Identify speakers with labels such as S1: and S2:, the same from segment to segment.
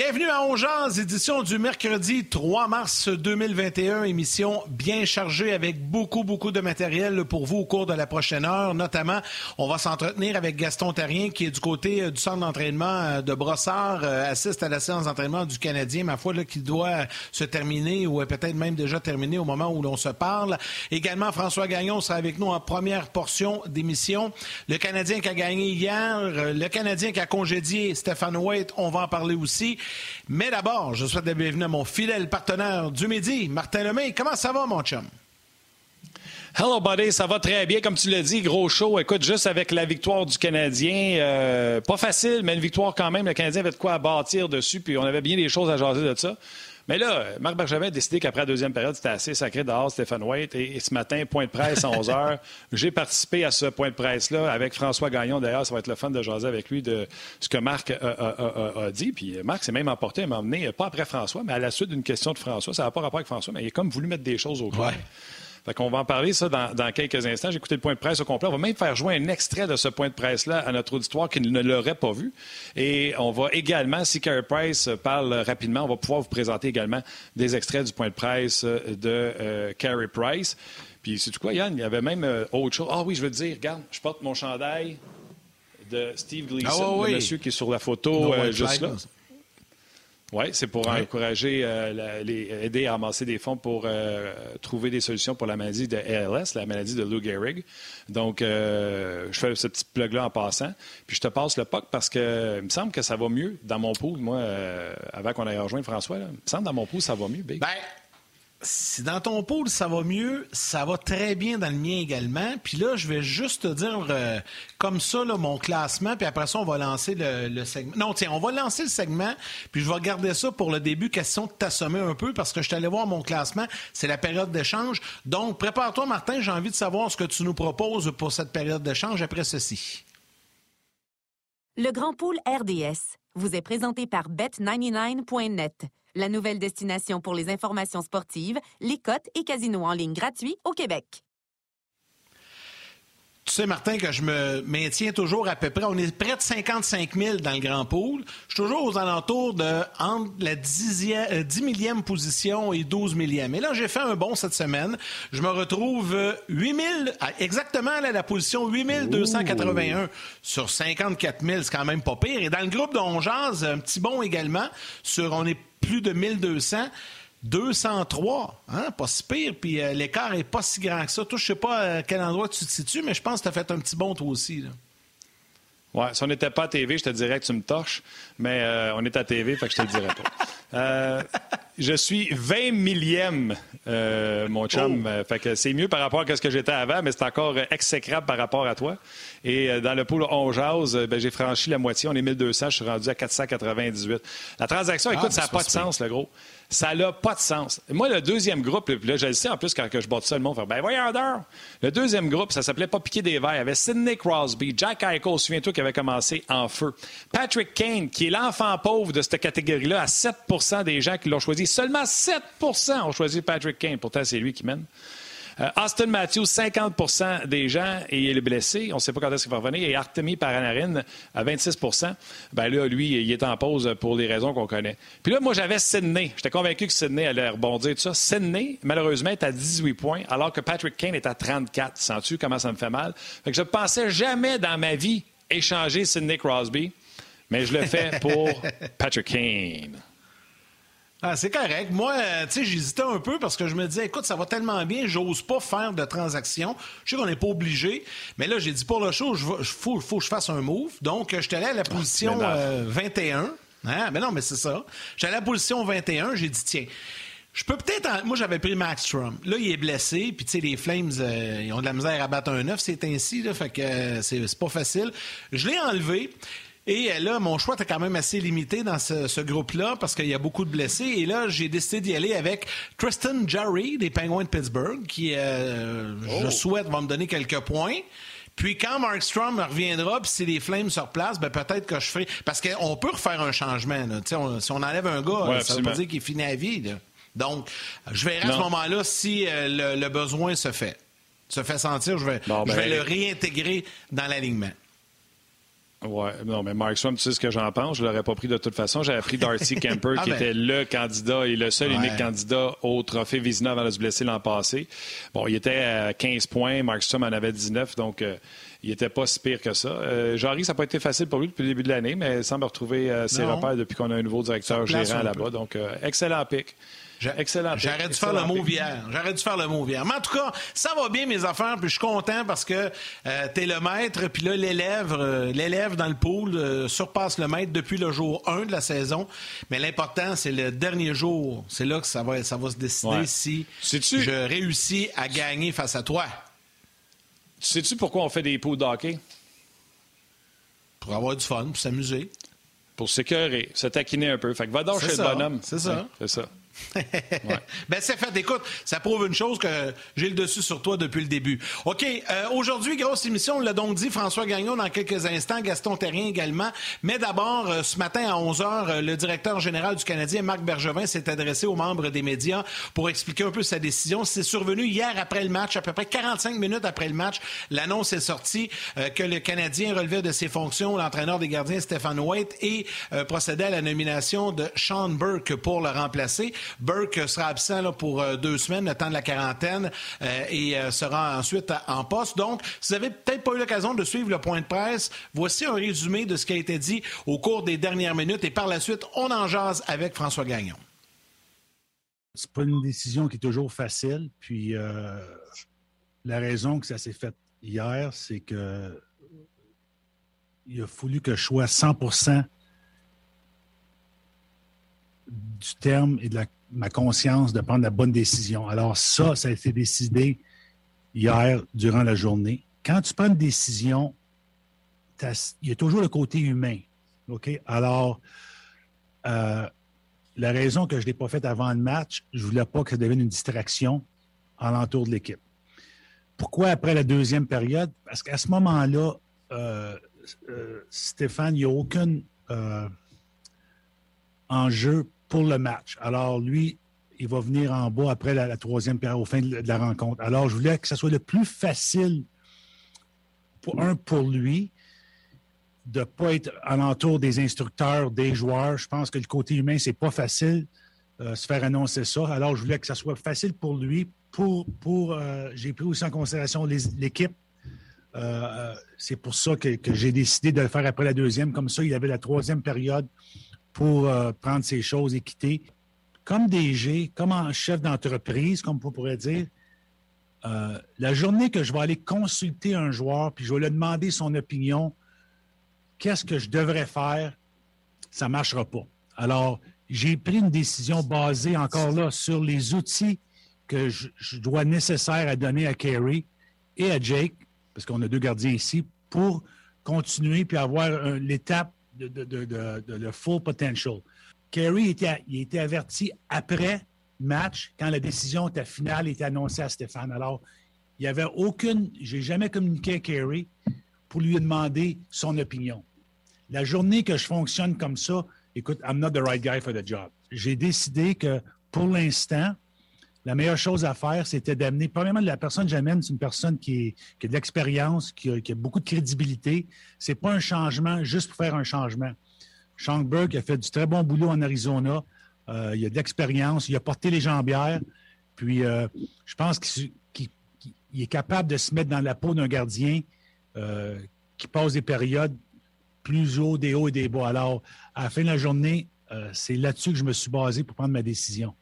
S1: Bienvenue à Ongeance, édition du mercredi 3 mars 2021, émission bien chargée avec beaucoup, beaucoup de matériel pour vous au cours de la prochaine heure. Notamment, on va s'entretenir avec Gaston Tarien qui est du côté euh, du centre d'entraînement euh, de Brossard, euh, assiste à la séance d'entraînement du Canadien, ma foi, là, qui doit se terminer ou peut-être même déjà terminé au moment où l'on se parle. Également, François Gagnon sera avec nous en première portion d'émission. Le Canadien qui a gagné hier, le Canadien qui a congédié Stéphane White, on va en parler aussi. Mais d'abord, je souhaite la bienvenue à mon fidèle partenaire du midi, Martin Lemay. Comment ça va, mon chum?
S2: Hello, buddy. Ça va très bien. Comme tu l'as dit, gros show. Écoute, juste avec la victoire du Canadien, euh, pas facile, mais une victoire quand même. Le Canadien avait de quoi bâtir dessus, puis on avait bien des choses à jaser de ça. Mais là, Marc Bergevin a décidé qu'après la deuxième période, c'était assez sacré dehors, Stéphane White. Et, ce matin, point de presse à 11 h. J'ai participé à ce point de presse-là avec François Gagnon. D'ailleurs, ça va être le fun de jaser avec lui de ce que Marc a, dit. Puis Marc s'est même emporté à m'emmener, pas après François, mais à la suite d'une question de François. Ça n'a pas rapport avec François, mais il a comme voulu mettre des choses au clair. Fait qu'on va en parler ça dans, quelques instants. J'ai écouté le point de presse au complet. On va même faire jouer un extrait de ce point de presse-là à notre auditoire qui ne l'aurait pas vu. Et on va également, si Carey Price parle rapidement, on va pouvoir vous présenter également des extraits du point de presse de euh, Carey Price. Puis c'est tout quoi, Yann? Il y avait même euh, autre chose. Ah oui, je veux te dire, regarde, je porte mon chandail de Steve Gleason, ah le monsieur qui est sur la photo euh, juste là. Oui, c'est pour encourager, euh, les, aider à amasser des fonds pour euh, trouver des solutions pour la maladie de ALS, la maladie de Lou Gehrig. Donc, euh, je fais ce petit plug-là en passant. Puis je te passe le POC parce que il me semble que ça va mieux dans mon pool. Moi, avant qu'on aille rejoindre François, il me semble que dans mon pool, ça va mieux.
S1: Ben, si dans ton pôle ça va mieux, ça va très bien dans le mien également. Puis là, je vais juste te dire euh, comme ça mon classement, puis après ça, on va lancer le, segment. Non, tiens, on va lancer le segment, puis je vais garder ça pour le début, question de t'assommer un peu, parce que je t'allais voir mon classement, c'est la période d'échange. Donc, prépare-toi, Martin, j'ai envie de savoir ce que tu nous proposes pour cette période d'échange après ceci.
S3: Le Grand Pôle RDS vous est présenté par Bet99.net la nouvelle destination pour les informations sportives, les cotes et casinos en ligne gratuits au Québec.
S1: Tu sais, Martin, que je me maintiens toujours à peu près. On est près de 55 000 dans le grand pool. Je suis toujours aux alentours de entre la 10, e millième position et 12 millième. Et là, j'ai fait un bon cette semaine. Je me retrouve 8 000, exactement à la position 8 281 sur 54 000. C'est quand même pas pire. Et dans le groupe d'Ongeaz, un petit bon également. Sur, on est plus de 1200. 203, hein? pas si pire, puis euh, l'écart est pas si grand que ça. Toi, je sais pas à euh, quel endroit tu te situes, mais je pense que tu as fait un petit bond toi aussi. Là.
S2: Ouais, si on n'était pas à TV, je te dirais que tu me torches, mais euh, on est à TV, fait que je te le dirais pas. je suis 20 millième, mon chum. Oh. fait que c'est mieux par rapport à ce que j'étais avant, mais c'est encore exécrable par rapport à toi. Et dans le pool on jase, ben, j'ai franchi la moitié. On est 1200, je suis rendu à 498. La transaction, écoute, ah, ça n'a pas de sens, le gros. Ça n'a pas de sens. Moi, le deuxième groupe, là, je le sais en plus quand je bats ça, le monde fait Ben voyons d'heure. Le deuxième groupe, ça s'appelait pas piquer des verres. Il y avait Sidney Crosby, Jack Eichel, souviens-toi, qui avait commencé en feu. Patrick Kane, qui est l'enfant pauvre de cette catégorie-là, à 7% des gens qui l'ont choisi. Seulement 7% ont choisi Patrick Kane. Pourtant, c'est lui qui mène. Euh, Austin Matthews, 50% des gens, et il est blessé. On ne sait pas quand est-ce qu'il va revenir. Et Artemi Paranarin, à 26% ben là, lui, il est en pause pour les raisons qu'on connaît. Puis là, moi, j'avais Sidney. J'étais convaincu que Sidney allait rebondir tout ça. Sidney, malheureusement, est à 18 points, alors que Patrick Kane est à 34. Sens-tu comment ça me fait mal? Fait que je ne pensais jamais dans ma vie échanger Sidney Crosby, mais je le fais pour Patrick Kane.
S1: Ah, c'est correct. Moi, euh, tu sais, j'hésitais un peu parce que je me disais, écoute, ça va tellement bien, j'ose pas faire de transaction. Je sais qu'on n'est pas obligé, mais là, j'ai dit pour le show, il faut, faut que je fasse un move. Donc, je suis allé à la ah, position 21. Euh, hein? Mais non, mais c'est ça. J'allais à la position 21, j'ai dit, tiens, je peux peut-être. Moi, j'avais pris Max Strom. Là, il est blessé. Puis, tu sais, les Flames, euh, ils ont de la misère à battre un 9. C'est ainsi, là. Fait que c'est pas facile. Je l'ai enlevé. Et euh, là, mon choix était quand même assez limité dans ce, groupe-là parce qu'il y a beaucoup de blessés. Et là, j'ai décidé d'y aller avec Tristan Jarry des Penguins de Pittsburgh, qui, euh, je oh. souhaite, va me donner quelques points. Puis quand Markstrom reviendra, puis si les Flames se replacent, ben peut-être que je ferai... Parce qu'on peut refaire un changement. si on enlève un gars, ça veut pas dire qu'il finit à vie. Donc, je verrai à ce moment-là si euh, le, besoin se fait. Se fait sentir, je vais, je vais ben, le réintégrer dans l'alignement.
S2: Ouais, non, mais Mark Swam, tu sais ce que j'en pense? Je l'aurais pas pris de toute façon. J'avais pris Darcy Kemper, ah, qui ben. était le candidat et le seul unique candidat au trophée Vizina avant de se blesser l'an passé. Bon, il était à 15 points. Mark Swam en avait 19, donc euh, il était pas si pire que ça. Euh, Jarry, ça n'a pas été facile pour lui depuis le début de l'année, mais il semble retrouver euh, ses repères depuis qu'on a un nouveau directeur gérant là-bas. Donc, euh, excellent pic.
S1: Excellent. J'aurais dû faire le mot hier. J'aurais dû faire le mot hier. Mais en tout cas, ça va bien mes affaires, puis je suis content parce que euh, tu es le maître, puis là, l'élève, euh, l'élève dans le pool euh, surpasse le maître depuis le jour 1 de la saison. Mais l'important, c'est le dernier jour. C'est là que ça va, ça va se décider si je réussis à gagner face à toi.
S2: Sais-tu pourquoi on fait des poules d'hockey?
S1: Pour avoir du fun, pour s'amuser.
S2: Pour s'écœurer, se taquiner un peu. Fait que va donc chez le bonhomme.
S1: C'est ça.
S2: c'est ça.
S1: ben, c'est fait. Écoute, ça prouve une chose que j'ai le dessus sur toi depuis le début. OK, euh, aujourd'hui, grosse émission, on l'a donc dit, François Gagnon dans quelques instants, Gaston Terrien également. Mais d'abord, euh, ce matin à 11 h, euh, le directeur général du Canadien, Marc Bergevin, s'est adressé aux membres des médias pour expliquer un peu sa décision. C'est survenu hier après le match, à peu près 45 minutes après le match. L'annonce est sortie que le Canadien relevait de ses fonctions l'entraîneur des gardiens, Stéphane White, et procédait à la nomination de Sean Burke pour le remplacer. Burke sera absent pour euh, deux semaines, le temps de la quarantaine, euh, et euh, sera ensuite en poste. Donc, si vous n'avez peut-être pas eu l'occasion de suivre le point de presse, voici un résumé de ce qui a été dit au cours des dernières minutes. Et par la suite, on en jase avec François Gagnon.
S4: C'est pas une décision qui est toujours facile. Puis la raison que ça s'est fait hier, c'est que il a fallu que je sois 100% du terme et de ma conscience de prendre la bonne décision. Alors ça, ça a été décidé hier durant la journée. Quand tu prends une décision, il y a toujours le côté humain. OK? Alors, euh, la raison que je ne l'ai pas faite avant le match, je ne voulais pas que ça devienne une distraction à l'entour de l'équipe. Pourquoi après la deuxième période? Parce qu'à ce moment-là, euh, euh, Stéphane, il n'y a aucun enjeu pour le match. Alors, lui, il va venir en bas après la, troisième période, au fin de, la rencontre. Alors, je voulais que ce soit le plus facile, pour un, pour lui, de ne pas être alentour des instructeurs, des joueurs. Je pense que le côté humain, c'est pas facile euh, se faire annoncer ça. Alors, je voulais que ça soit facile pour lui. Pour, euh, j'ai pris aussi en considération l'équipe. Euh, c'est pour ça que, que j'ai décidé de le faire après la deuxième. Comme ça, il avait la troisième période pour euh, prendre ces choses et quitter. Comme DG, comme chef d'entreprise, comme on pourrait dire, euh, la journée que je vais aller consulter un joueur, puis je vais lui demander son opinion, qu'est-ce que je devrais faire, ça ne marchera pas. Alors, j'ai pris une décision basée encore là sur les outils que je, dois nécessaire à donner à Kerry et à Jake, parce qu'on a deux gardiens ici, pour continuer puis avoir l'étape de, le full potential. Kerry était, il était averti après match, quand la décision était finale était annoncée à Stéphane. Alors, il n'y avait aucune. J'ai jamais communiqué à Kerry pour lui demander son opinion. La journée que je fonctionne comme ça, écoute, I'm not the right guy for the job. J'ai décidé que pour l'instant, la meilleure chose à faire, c'était d'amener, premièrement, la personne que j'amène, c'est une personne qui, a de l'expérience, qui, a, beaucoup de crédibilité. C'est pas un changement juste pour faire un changement. Sean Burke a fait du très bon boulot en Arizona. Euh, il a de l'expérience, il a porté les jambières. Puis, euh, je pense qu'il est capable de se mettre dans la peau d'un gardien euh, qui passe des périodes plus haut, des hauts et des bas. Alors, à la fin de la journée, c'est là-dessus que je me suis basé pour prendre ma décision.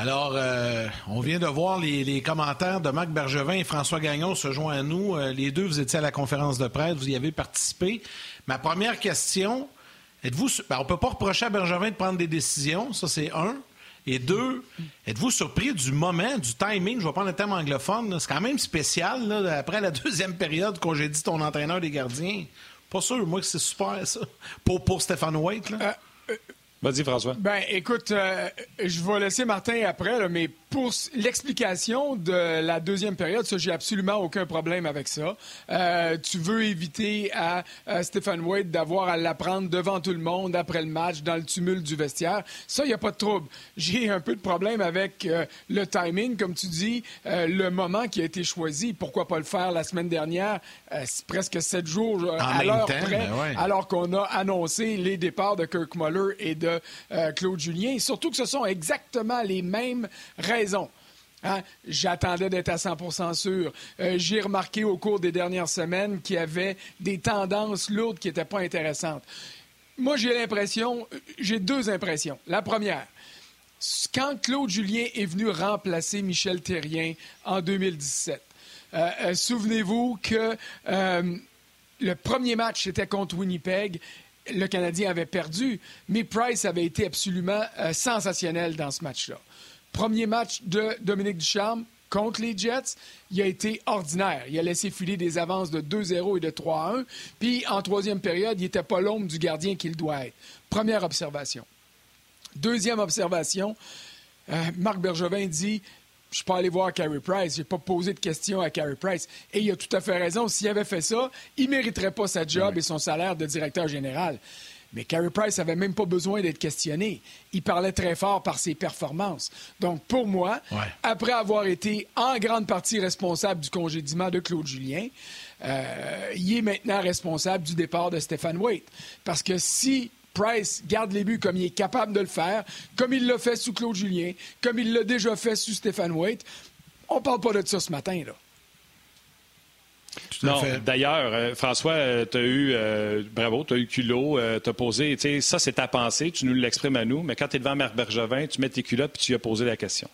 S1: Alors, euh, on vient de voir les, commentaires de Marc Bergevin et François Gagnon se joint à nous. Euh, les deux, vous étiez à la conférence de presse, vous y avez participé. Ma première question, êtes-vous... Ben, on ne peut pas reprocher à Bergevin de prendre des décisions, ça c'est un. Et deux, êtes-vous surpris du moment, du timing, je vais prendre le terme anglophone, c'est quand même spécial, après la deuxième période qu'on j'ai dit ton entraîneur des gardiens. Pas sûr, moi, que c'est super, ça, pour, pour Stéphane White. Là.
S2: Euh, Vas-y, François.
S5: Ben, écoute, euh, je vais laisser Martin après, mais pour l'explication de la deuxième période, ça, j'ai absolument aucun problème avec ça. Euh, tu veux éviter à, Stephen Wade d'avoir à l'apprendre devant tout le monde après le match, dans le tumulte du vestiaire. Ça, il n'y a pas de trouble. J'ai un peu de problème avec euh, le timing, comme tu dis, le moment qui a été choisi. Pourquoi pas le faire la semaine dernière, presque sept jours à l'heure près, ben alors qu'on a annoncé les départs de Kirk Muller et de euh, Claude Julien. Surtout que ce sont exactement les mêmes raisons. Hein? J'attendais d'être à 100% sûr. Euh, j'ai remarqué au cours des dernières semaines qu'il y avait des tendances lourdes qui n'étaient pas intéressantes. Moi, j'ai l'impression, j'ai deux impressions. La première, quand Claude Julien est venu remplacer Michel Terrien en 2017, euh, souvenez-vous que le premier match était contre Winnipeg le Canadien avait perdu, mais Price avait été absolument euh, sensationnel dans ce match-là. Premier match de Dominique Ducharme contre les Jets, il a été ordinaire. Il a laissé filer des avances de 2-0 et de 3-1. Puis, en troisième période, il n'était pas l'ombre du gardien qu'il doit être. Première observation. Deuxième observation, euh, Marc Bergevin dit je suis pas allé voir Carey Price. J'ai pas posé de questions à Carey Price. Et il a tout à fait raison. S'il avait fait ça, il mériterait pas sa job et son salaire de directeur général. Mais Carey Price n'avait même pas besoin d'être questionné. Il parlait très fort par ses performances. Donc, pour moi, après avoir été en grande partie responsable du congédiement de Claude Julien, euh, il est maintenant responsable du départ de Stéphane Waite. Parce que si Price garde les buts comme il est capable de le faire, comme il l'a fait sous Claude Julien, comme il l'a déjà fait sous Stéphane Waite. On parle pas de ça ce matin, là.
S2: Non, d'ailleurs, euh, François, euh, tu as eu, euh, bravo, tu as eu culot, tu as posé, tu sais, ça c'est ta pensée, tu nous l'exprimes à nous, mais quand tu es devant Marc Bergevin, tu mets tes culottes puis tu lui as posé la question.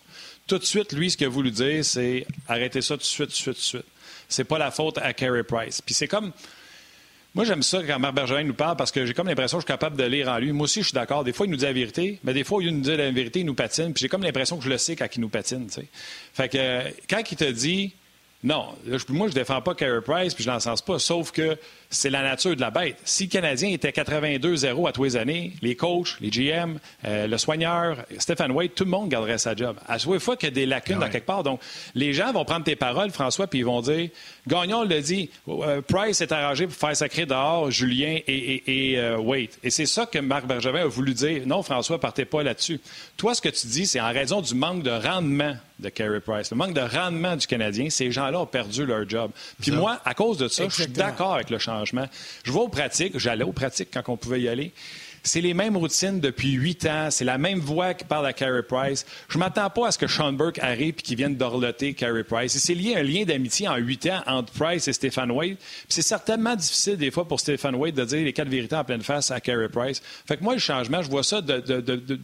S2: Tout de suite, lui, ce qu'il a voulu dire, c'est arrêtez ça tout de suite, tout de suite, tout de suite. C'est pas la faute à Carey Price. Puis c'est comme, moi, j'aime ça quand Marc Bergerin nous parle parce que j'ai comme l'impression que je suis capable de lire en lui. Moi aussi, je suis d'accord. Des fois, il nous dit la vérité, mais des fois, il nous dit la vérité, il nous patine. Puis j'ai comme l'impression que je le sais quand il nous patine. Fait que quand il te dit non, moi, je ne défends pas Carey Price, puis je n'en sens pas, sauf que c'est la nature de la bête. Si le Canadien était 82-0 à tous les années, les coachs, les GM, euh, le soigneur, Stephen Wade, tout le monde garderait sa job. À chaque fois qu'il y a des lacunes dans quelque part. Donc, les gens vont prendre tes paroles, François, puis ils vont dire Gagnon le dit, euh, Price est arrangé pour faire sacrer dehors Julien et, et, euh, Wade. Et c'est ça que Marc Bergevin a voulu dire. Non, François, partez pas là-dessus. Toi, ce que tu dis, c'est en raison du manque de rendement de Carey Price, le manque de rendement du Canadien, ces gens-là ont perdu leur job. Puis moi, à cause de ça, je suis d'accord avec le changement. Je vais aux pratiques, j'allais aux pratiques quand on pouvait y aller. C'est les mêmes routines depuis huit ans. C'est la même voix qui parle à Carey Price. Je m'attends pas à ce que Sean Burke arrive et qu'il vienne d'orloter Carey Price. Et c'est lié à un lien d'amitié en huit ans entre Price et Stéphane Wade. c'est certainement difficile des fois pour Stéphane Wade de dire les quatre vérités en pleine face à Carey Price. Fait que moi, le changement, je vois ça de, de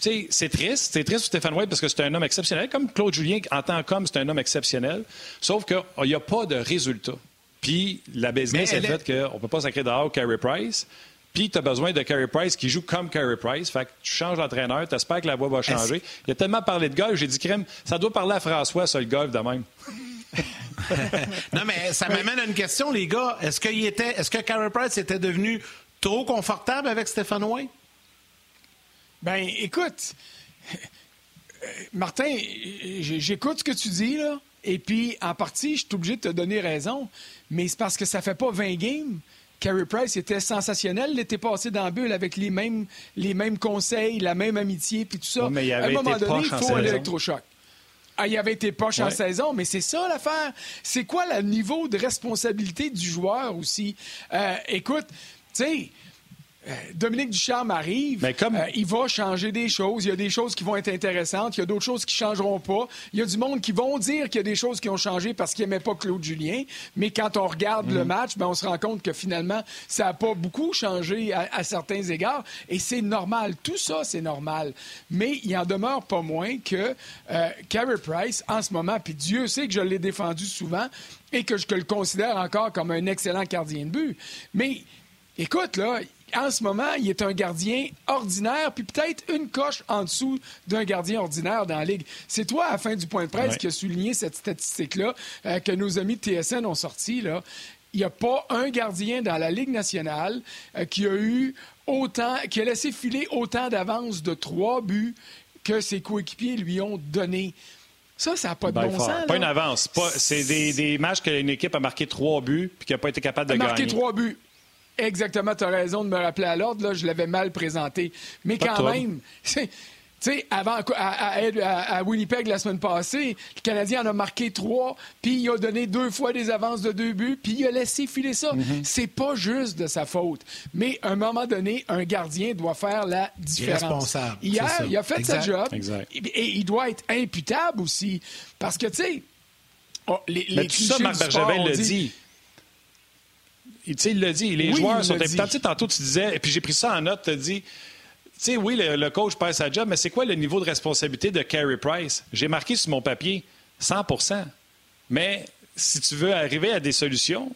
S2: c'est triste. C'est triste pour Stéphane White parce que c'est un homme exceptionnel. Comme Claude Julien, en tant qu'homme, c'est un homme exceptionnel. Sauf qu'il n'y a pas de résultat. Puis la business est faite qu'on ne peut pas sacrer dehors Carey Price. Puis tu as besoin de Carey Price qui joue comme Carey Price. Fait que tu changes l'entraîneur, tu espères que la voix va changer. Il a tellement parlé de golf, j'ai dit, crème, ça doit parler à François, ça, le golf, de même.
S1: non, mais ça m'amène à une question, les gars. Est-ce, qu'il était, est-ce que Carey Price était devenu trop confortable avec Stéphane White?
S5: Ben, écoute, Martin, j'écoute ce que tu dis, là. Et puis, en partie, je suis obligé de te donner raison. Mais c'est parce que ça fait pas 20 games. Carey Price était sensationnel l'été passé dans la bulle avec les mêmes, les mêmes conseils, la même amitié, puis tout ça.
S2: mais il à un moment donné, il faut un
S5: électrochoc. Ah, il avait été poche en saison, mais c'est ça l'affaire. C'est quoi le niveau de responsabilité du joueur aussi? Euh, écoute, tu sais, euh, Dominique Ducharme arrive, euh, il va changer des choses. Il y a des choses qui vont être intéressantes, il y a d'autres choses qui changeront pas. Il y a du monde qui vont dire qu'il y a des choses qui ont changé parce qu'ils n'aimaient pas Claude Julien. Mais quand on regarde le mhm. match, ben, on se rend compte que finalement, ça n'a pas beaucoup changé à, certains égards. Et c'est normal. Tout ça, c'est normal. Mais il en demeure pas moins que euh, Carey Price, en ce moment, puis Dieu sait que je l'ai défendu souvent et que je le considère encore comme un excellent gardien de but. Mais écoute, là, en ce moment, il est un gardien ordinaire, puis peut-être une coche en dessous d'un gardien ordinaire dans la Ligue. C'est toi, à la fin du point de presse, qui a souligné cette statistique-là euh, que nos amis de TSN ont sorti. Là. Il n'y a pas un gardien dans la Ligue nationale euh, qui a eu autant, qui a laissé filer autant d'avance de trois buts que ses coéquipiers lui ont donné. Ça, ça n'a pas de bon sens.
S2: Pas une avance. C'est des, des, matchs qu'une équipe a marqué trois buts puis qui n'a pas été capable de
S5: gagner.
S2: Marqué
S5: trois buts. Exactement, tu as raison de me rappeler à l'ordre. Je l'avais mal présenté. Mais quand même, Tu sais, avant, à, Winnipeg la semaine passée, le Canadien en a marqué trois, puis il a donné deux fois des avances de deux buts, puis il a laissé filer ça. Mm-hmm. C'est pas juste de sa faute. Mais à un moment donné, un gardien doit faire la différence.
S1: responsable.
S5: Hier, il a fait sa job. Et, il doit être imputable aussi. Parce que, tu sais, oh, les,
S2: les tout ça, Marc Bergevin le dit. Il, il l'a dit, les joueurs sont. Tantôt, tu disais, et puis j'ai pris ça en note, tu as dit, sais, oui, le, coach perd sa job, mais c'est quoi le niveau de responsabilité de Carey Price? J'ai marqué sur mon papier 100% Mais si tu veux arriver à des solutions,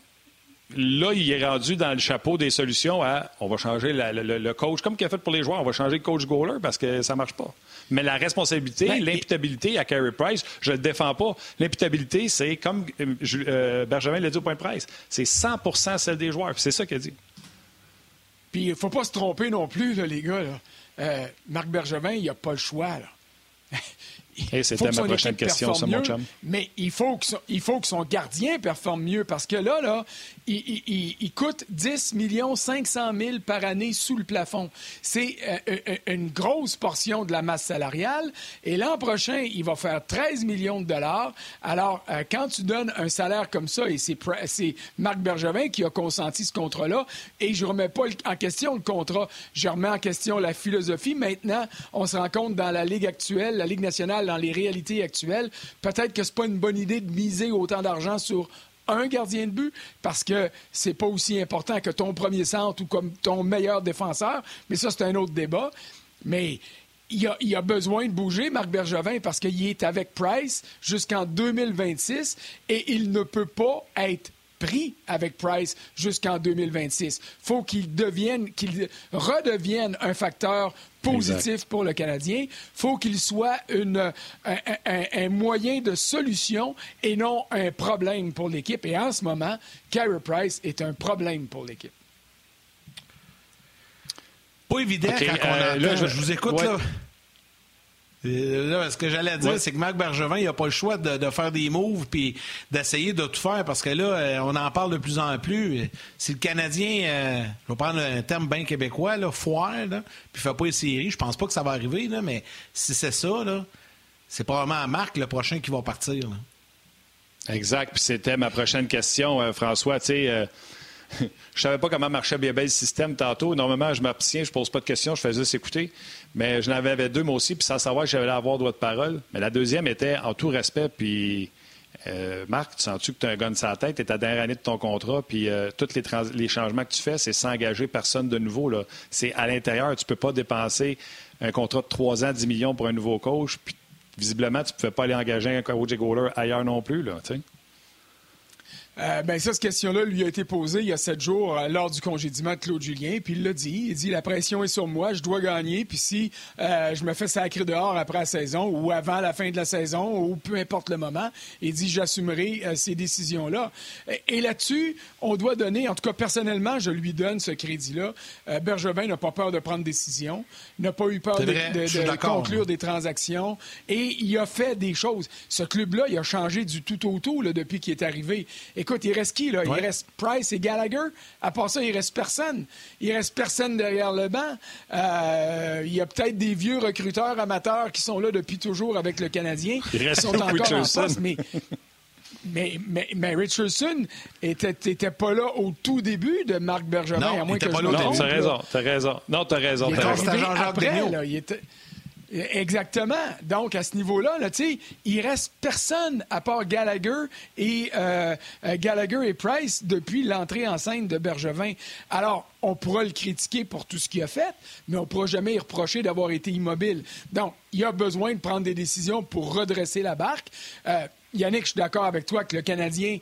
S2: là, il est rendu dans le chapeau des solutions à on va changer le, coach, comme qu'il a fait pour les joueurs, on va changer le coach goaler parce que ça ne marche pas. Mais la responsabilité, ben, l'imputabilité à Carey Price, je ne le défends pas. L'imputabilité, c'est comme euh, euh, Benjamin l'a dit au point de presse, c'est 100% celle des joueurs. C'est ça qu'il a dit.
S5: Puis il ne faut pas se tromper non plus, les gars. Euh, Marc Bergevin, il n'a pas le choix. Là.
S2: c'était ma prochaine question, ça, mon chum.
S5: Mais il faut, que son, il faut que son gardien performe mieux parce que là, là il, coûte 10 500 000 par année sous le plafond. C'est euh, euh, une grosse portion de la masse salariale. Et l'an prochain, il va faire 13 millions de dollars. Alors, euh, quand tu donnes un salaire comme ça, et c'est Marc Bergevin qui a consenti ce contrat-là, et je ne remets pas en question le contrat, je remets en question la philosophie. Maintenant, on se rend compte dans la Ligue actuelle, la Ligue nationale, dans les réalités actuelles, peut-être que c'est pas une bonne idée de miser autant d'argent sur un gardien de but parce que c'est pas aussi important que ton premier centre ou comme ton meilleur défenseur. Mais ça, c'est un autre débat. Mais il a, il a, besoin de bouger, Marc Bergevin, parce qu'il est avec Price jusqu'en 2026 et il ne peut pas être pris avec Price jusqu'en 2026. faut qu'il devienne, qu'il redevienne un facteur positif pour le Canadien. faut qu'il soit une, un, moyen de solution et non un problème pour l'équipe. Et en ce moment, Carey Price est un problème pour l'équipe.
S1: Pas évident quand on euh, là, je, vous écoute là. Là, ce que j'allais dire, c'est que Marc Bergevin, il n'a pas le choix de, faire des moves puis d'essayer de tout faire parce que là, euh, on en parle de plus en plus. Si le Canadien, euh, je vais prendre un terme bien québécois, là, foire, là, puis fait pas une série, je pense pas que ça va arriver, là, mais si c'est ça, là, c'est probablement Marc le prochain qui va partir.
S2: Exact. Puis c'était ma prochaine question, euh, François. Tu sais, je savais pas comment marchait bien, le système tantôt. Normalement, je m'abstiens, je pose pas de questions, je fais juste écouter. Mais je n'avais avais deux, moi aussi, puis sans savoir que j'allais avoir droit de parole. Mais la deuxième était en tout respect, puis euh, Marc, tu sens-tu que tu as un gun sur la tête, tu es ta dernière année de ton contrat, puis euh, tous les, changements que tu fais, c'est sans engager personne de nouveau. C'est à l'intérieur, tu peux pas dépenser un contrat de 3 ans, 10 millions pour un nouveau coach, puis visiblement, tu ne pouvais pas aller engager un coach goaler ailleurs non plus. Là,
S5: euh, ben ça, cette question-là lui a été posée il y a sept jours euh, lors du congédiement de Claude Julien, puis il l'a dit. Il dit la pression est sur moi, je dois gagner, puis si euh, je me fais sacrer dehors après la saison ou avant la fin de la saison ou peu importe le moment, il dit j'assumerai ces décisions-là. Et, là-dessus, on doit donner, en tout cas personnellement, je lui donne ce crédit-là. Bergevin n'a pas peur de prendre décision, n'a pas eu peur de, de conclure des transactions et il a fait des choses. Ce club-là, il a changé du tout au tout là, depuis qu'il est arrivé. Écoute, il reste qui, là? Il reste Price et Gallagher. À part ça, il reste personne. Il reste personne derrière le banc. Euh, il y a peut-être des vieux recruteurs amateurs qui sont là depuis toujours avec le Canadien.
S2: Il reste
S5: sont
S2: encore en poste,
S5: mais... Mais, mais, mais, Richardson était, pas là au tout début de Marc Bergevin,
S1: non,
S5: à moins que
S1: pas
S5: je
S2: Non, t'as raison, t'as raison. Non, t'as raison.
S5: Il est après, là, il était... Exactement. Donc, à ce niveau-là, là, il reste personne à part Gallagher et, euh, euh, Gallagher et Price depuis l'entrée en scène de Bergevin. Alors, on pourra le critiquer pour tout ce qu'il a fait, mais on ne pourra jamais y reprocher d'avoir été immobile. Donc, il a besoin de prendre des décisions pour redresser la barque. Euh, Yannick, je suis d'accord avec toi que le Canadien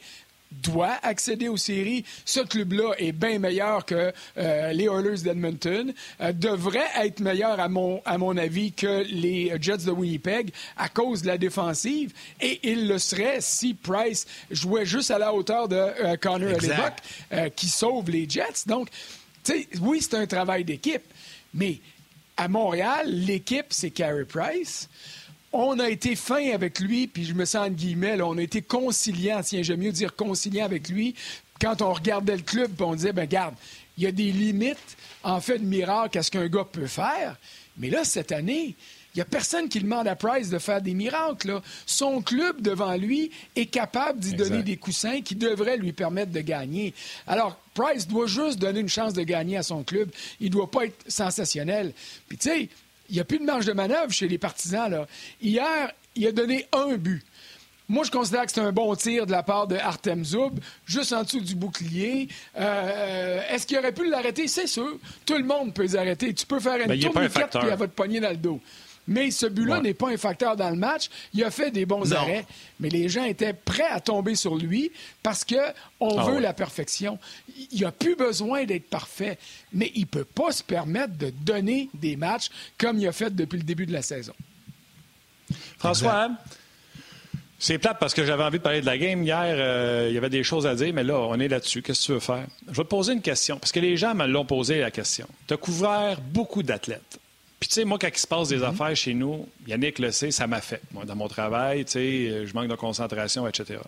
S5: doit accéder aux séries. Ce club-là est bien meilleur que euh, les Oilers d'Edmonton, euh, devrait être meilleur à mon, à mon avis que les Jets de Winnipeg à cause de la défensive et il le serait si Price jouait juste à la hauteur de euh, Connor Hellebuck qui sauve les Jets. Donc, oui, c'est un travail d'équipe, mais à Montréal, l'équipe, c'est Carey Price. On a été fin avec lui, puis je me sens en guillemets, là, on a été conciliant, tiens, j'aime mieux dire conciliant avec lui, quand on regardait le club, on disait, ben garde, il y a des limites en fait de miracle à ce qu'un gars peut faire. Mais là, cette année, il n'y a personne qui demande à Price de faire des miracles. Son club devant lui est capable d'y donner des coussins qui devraient lui permettre de gagner. Alors, Price doit juste donner une chance de gagner à son club. Il ne doit pas être sensationnel. Puis, tu sais, n'y a plus de marge de manœuvre chez les partisans. Là. Hier, il a donné un but. Moi, je considère que c'est un bon tir de la part de Artem Zoub, juste en dessous du bouclier. Euh, est-ce qu'il aurait pu l'arrêter? C'est sûr. Tout le monde peut les arrêter. Tu peux faire une tourniquette puis elle va te pogner dans le dos. Mais ce but-là n'est pas un facteur dans le match. Il a fait des bons arrêts, mais les gens étaient prêts à tomber sur lui parce qu'on ah veut la perfection. Il n'a plus besoin d'être parfait, mais il ne peut pas se permettre de donner des matchs comme il a fait depuis le début de la saison.
S2: François, c'est plate parce que j'avais envie de parler de la game. Hier, euh, il y avait des choses à dire, mais là, on est là-dessus. Qu'est-ce que tu veux faire? Je vais te poser une question, parce que les gens me l'ont posé la question. Tu as couvert beaucoup d'athlètes. Puis, tu sais, moi, quand il se passe des mhm. affaires chez nous, Yannick le sait, ça m'affecte. Moi, dans mon travail, tu sais, euh, je manque de concentration, etc.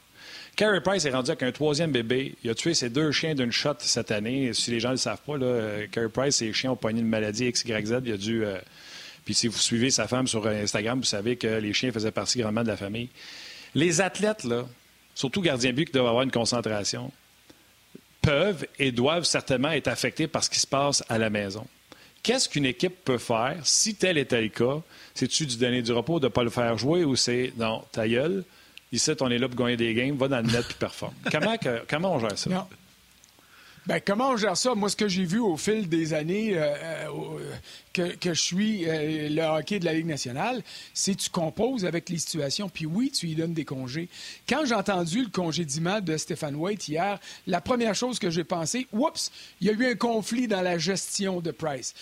S2: Carey Price est rendu avec un troisième bébé. Il a tué ses deux chiens d'une shot cette année. Si les gens ne le savent pas, là, euh, Carey Price, ses chiens ont pogné une maladie XYZ. Il a dû. Euh... Puis si vous suivez sa femme sur Instagram, vous savez que les chiens faisaient partie grandement de la famille. Les athlètes, là, surtout gardiens but qui doivent avoir une concentration, peuvent et doivent certainement être affectés par ce qui se passe à la maison. Qu'est-ce qu'une équipe peut faire si tel était le cas? C'est-tu du donner du repos, de ne pas le faire jouer ou c'est non, ta gueule, ici on est là pour gagner des games, va dans le net puis performe. comment, comment on gère ça?
S5: Ben, comment on gère ça? Moi, ce que j'ai vu au fil des années euh, euh, que, que, je suis euh, le hockey de la Ligue nationale, c'est tu composes avec les situations. Puis oui, tu lui donnes des congés. Quand j'ai entendu le congédiement de Stéphane White hier, la première chose que j'ai pensé, oups, il y a eu un conflit dans la gestion de Price.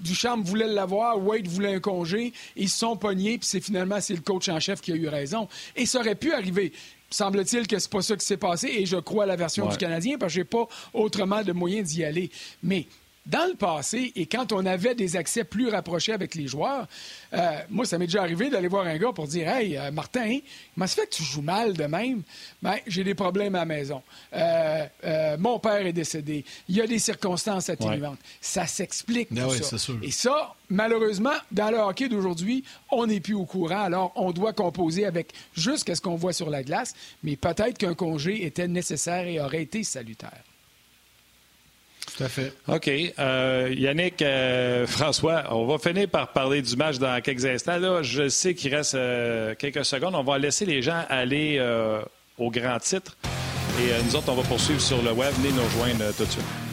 S5: Duchamp voulait l'avoir, White voulait un congé, ils se sont pognés, puis c'est finalement c'est le coach en chef qui a eu raison. Et ça aurait pu arriver semble-t-il que c'est pas ça qui s'est passé et je crois à la version du Canadien parce que j'ai pas autrement de moyen d'y aller. Mais dans le passé, et quand on avait des accès plus rapprochés avec les joueurs, euh, moi, ça m'est déjà arrivé d'aller voir un gars pour dire Hey, euh, Martin, comment ça fait que tu joues mal de même? Ben, j'ai des problèmes à la maison. Euh, mon père est décédé. Il y a des circonstances atténuantes. Ça s'explique.
S1: Ah
S5: ça. Et ça, malheureusement, dans le hockey d'aujourd'hui, on n'est plus au courant. Alors, on doit composer avec juste ce qu'on voit sur la glace. Mais peut-être qu'un congé était nécessaire et aurait été salutaire.
S1: Tout à fait.
S2: OK. Euh, Yannick, euh, François, on va finir par parler du match dans quelques instants. Je sais qu'il reste euh, quelques secondes. On va laisser les gens aller au grand titre. Et nous autres, on va poursuivre sur le web. Venez nous rejoindre tout de suite.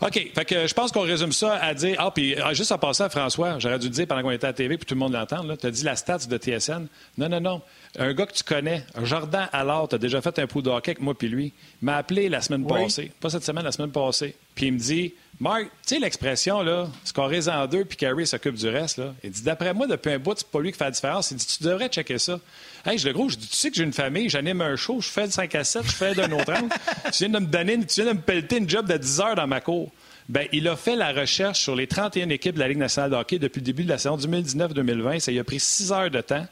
S2: OK. Fait que je pense qu'on résume ça à dire. Ah, puis ah, juste en passant, François, j'aurais dû le dire pendant qu'on était à la TV, puis tout le monde l'entend. Tu as dit la stats de TSN. Non, non, non. Un gars que tu connais, Jordan Allard, tu as déjà fait un coup de hockey avec moi puis lui, m'a appelé la semaine passée. Pas cette semaine, la semaine passée. Puis il me dit Marc, tu sais l'expression, là, scorer en deux puis Carrie s'occupe du reste, là. Il dit D'après moi, depuis un bout, c'est pas lui qui fait la différence. Il dit Tu devrais checker ça. Hey, je le gros, je dis Tu sais que j'ai une famille, j'anime un show, je fais de 5 à 7, je fais d'un autre angle. tu viens de me donner, tu viens de me pelleter une job de 10 heures dans ma cour. Bien, il a fait la recherche sur les 31 équipes de la Ligue nationale de hockey depuis le début de la saison 2019-2020. Ça lui a pris 6 heures de temps.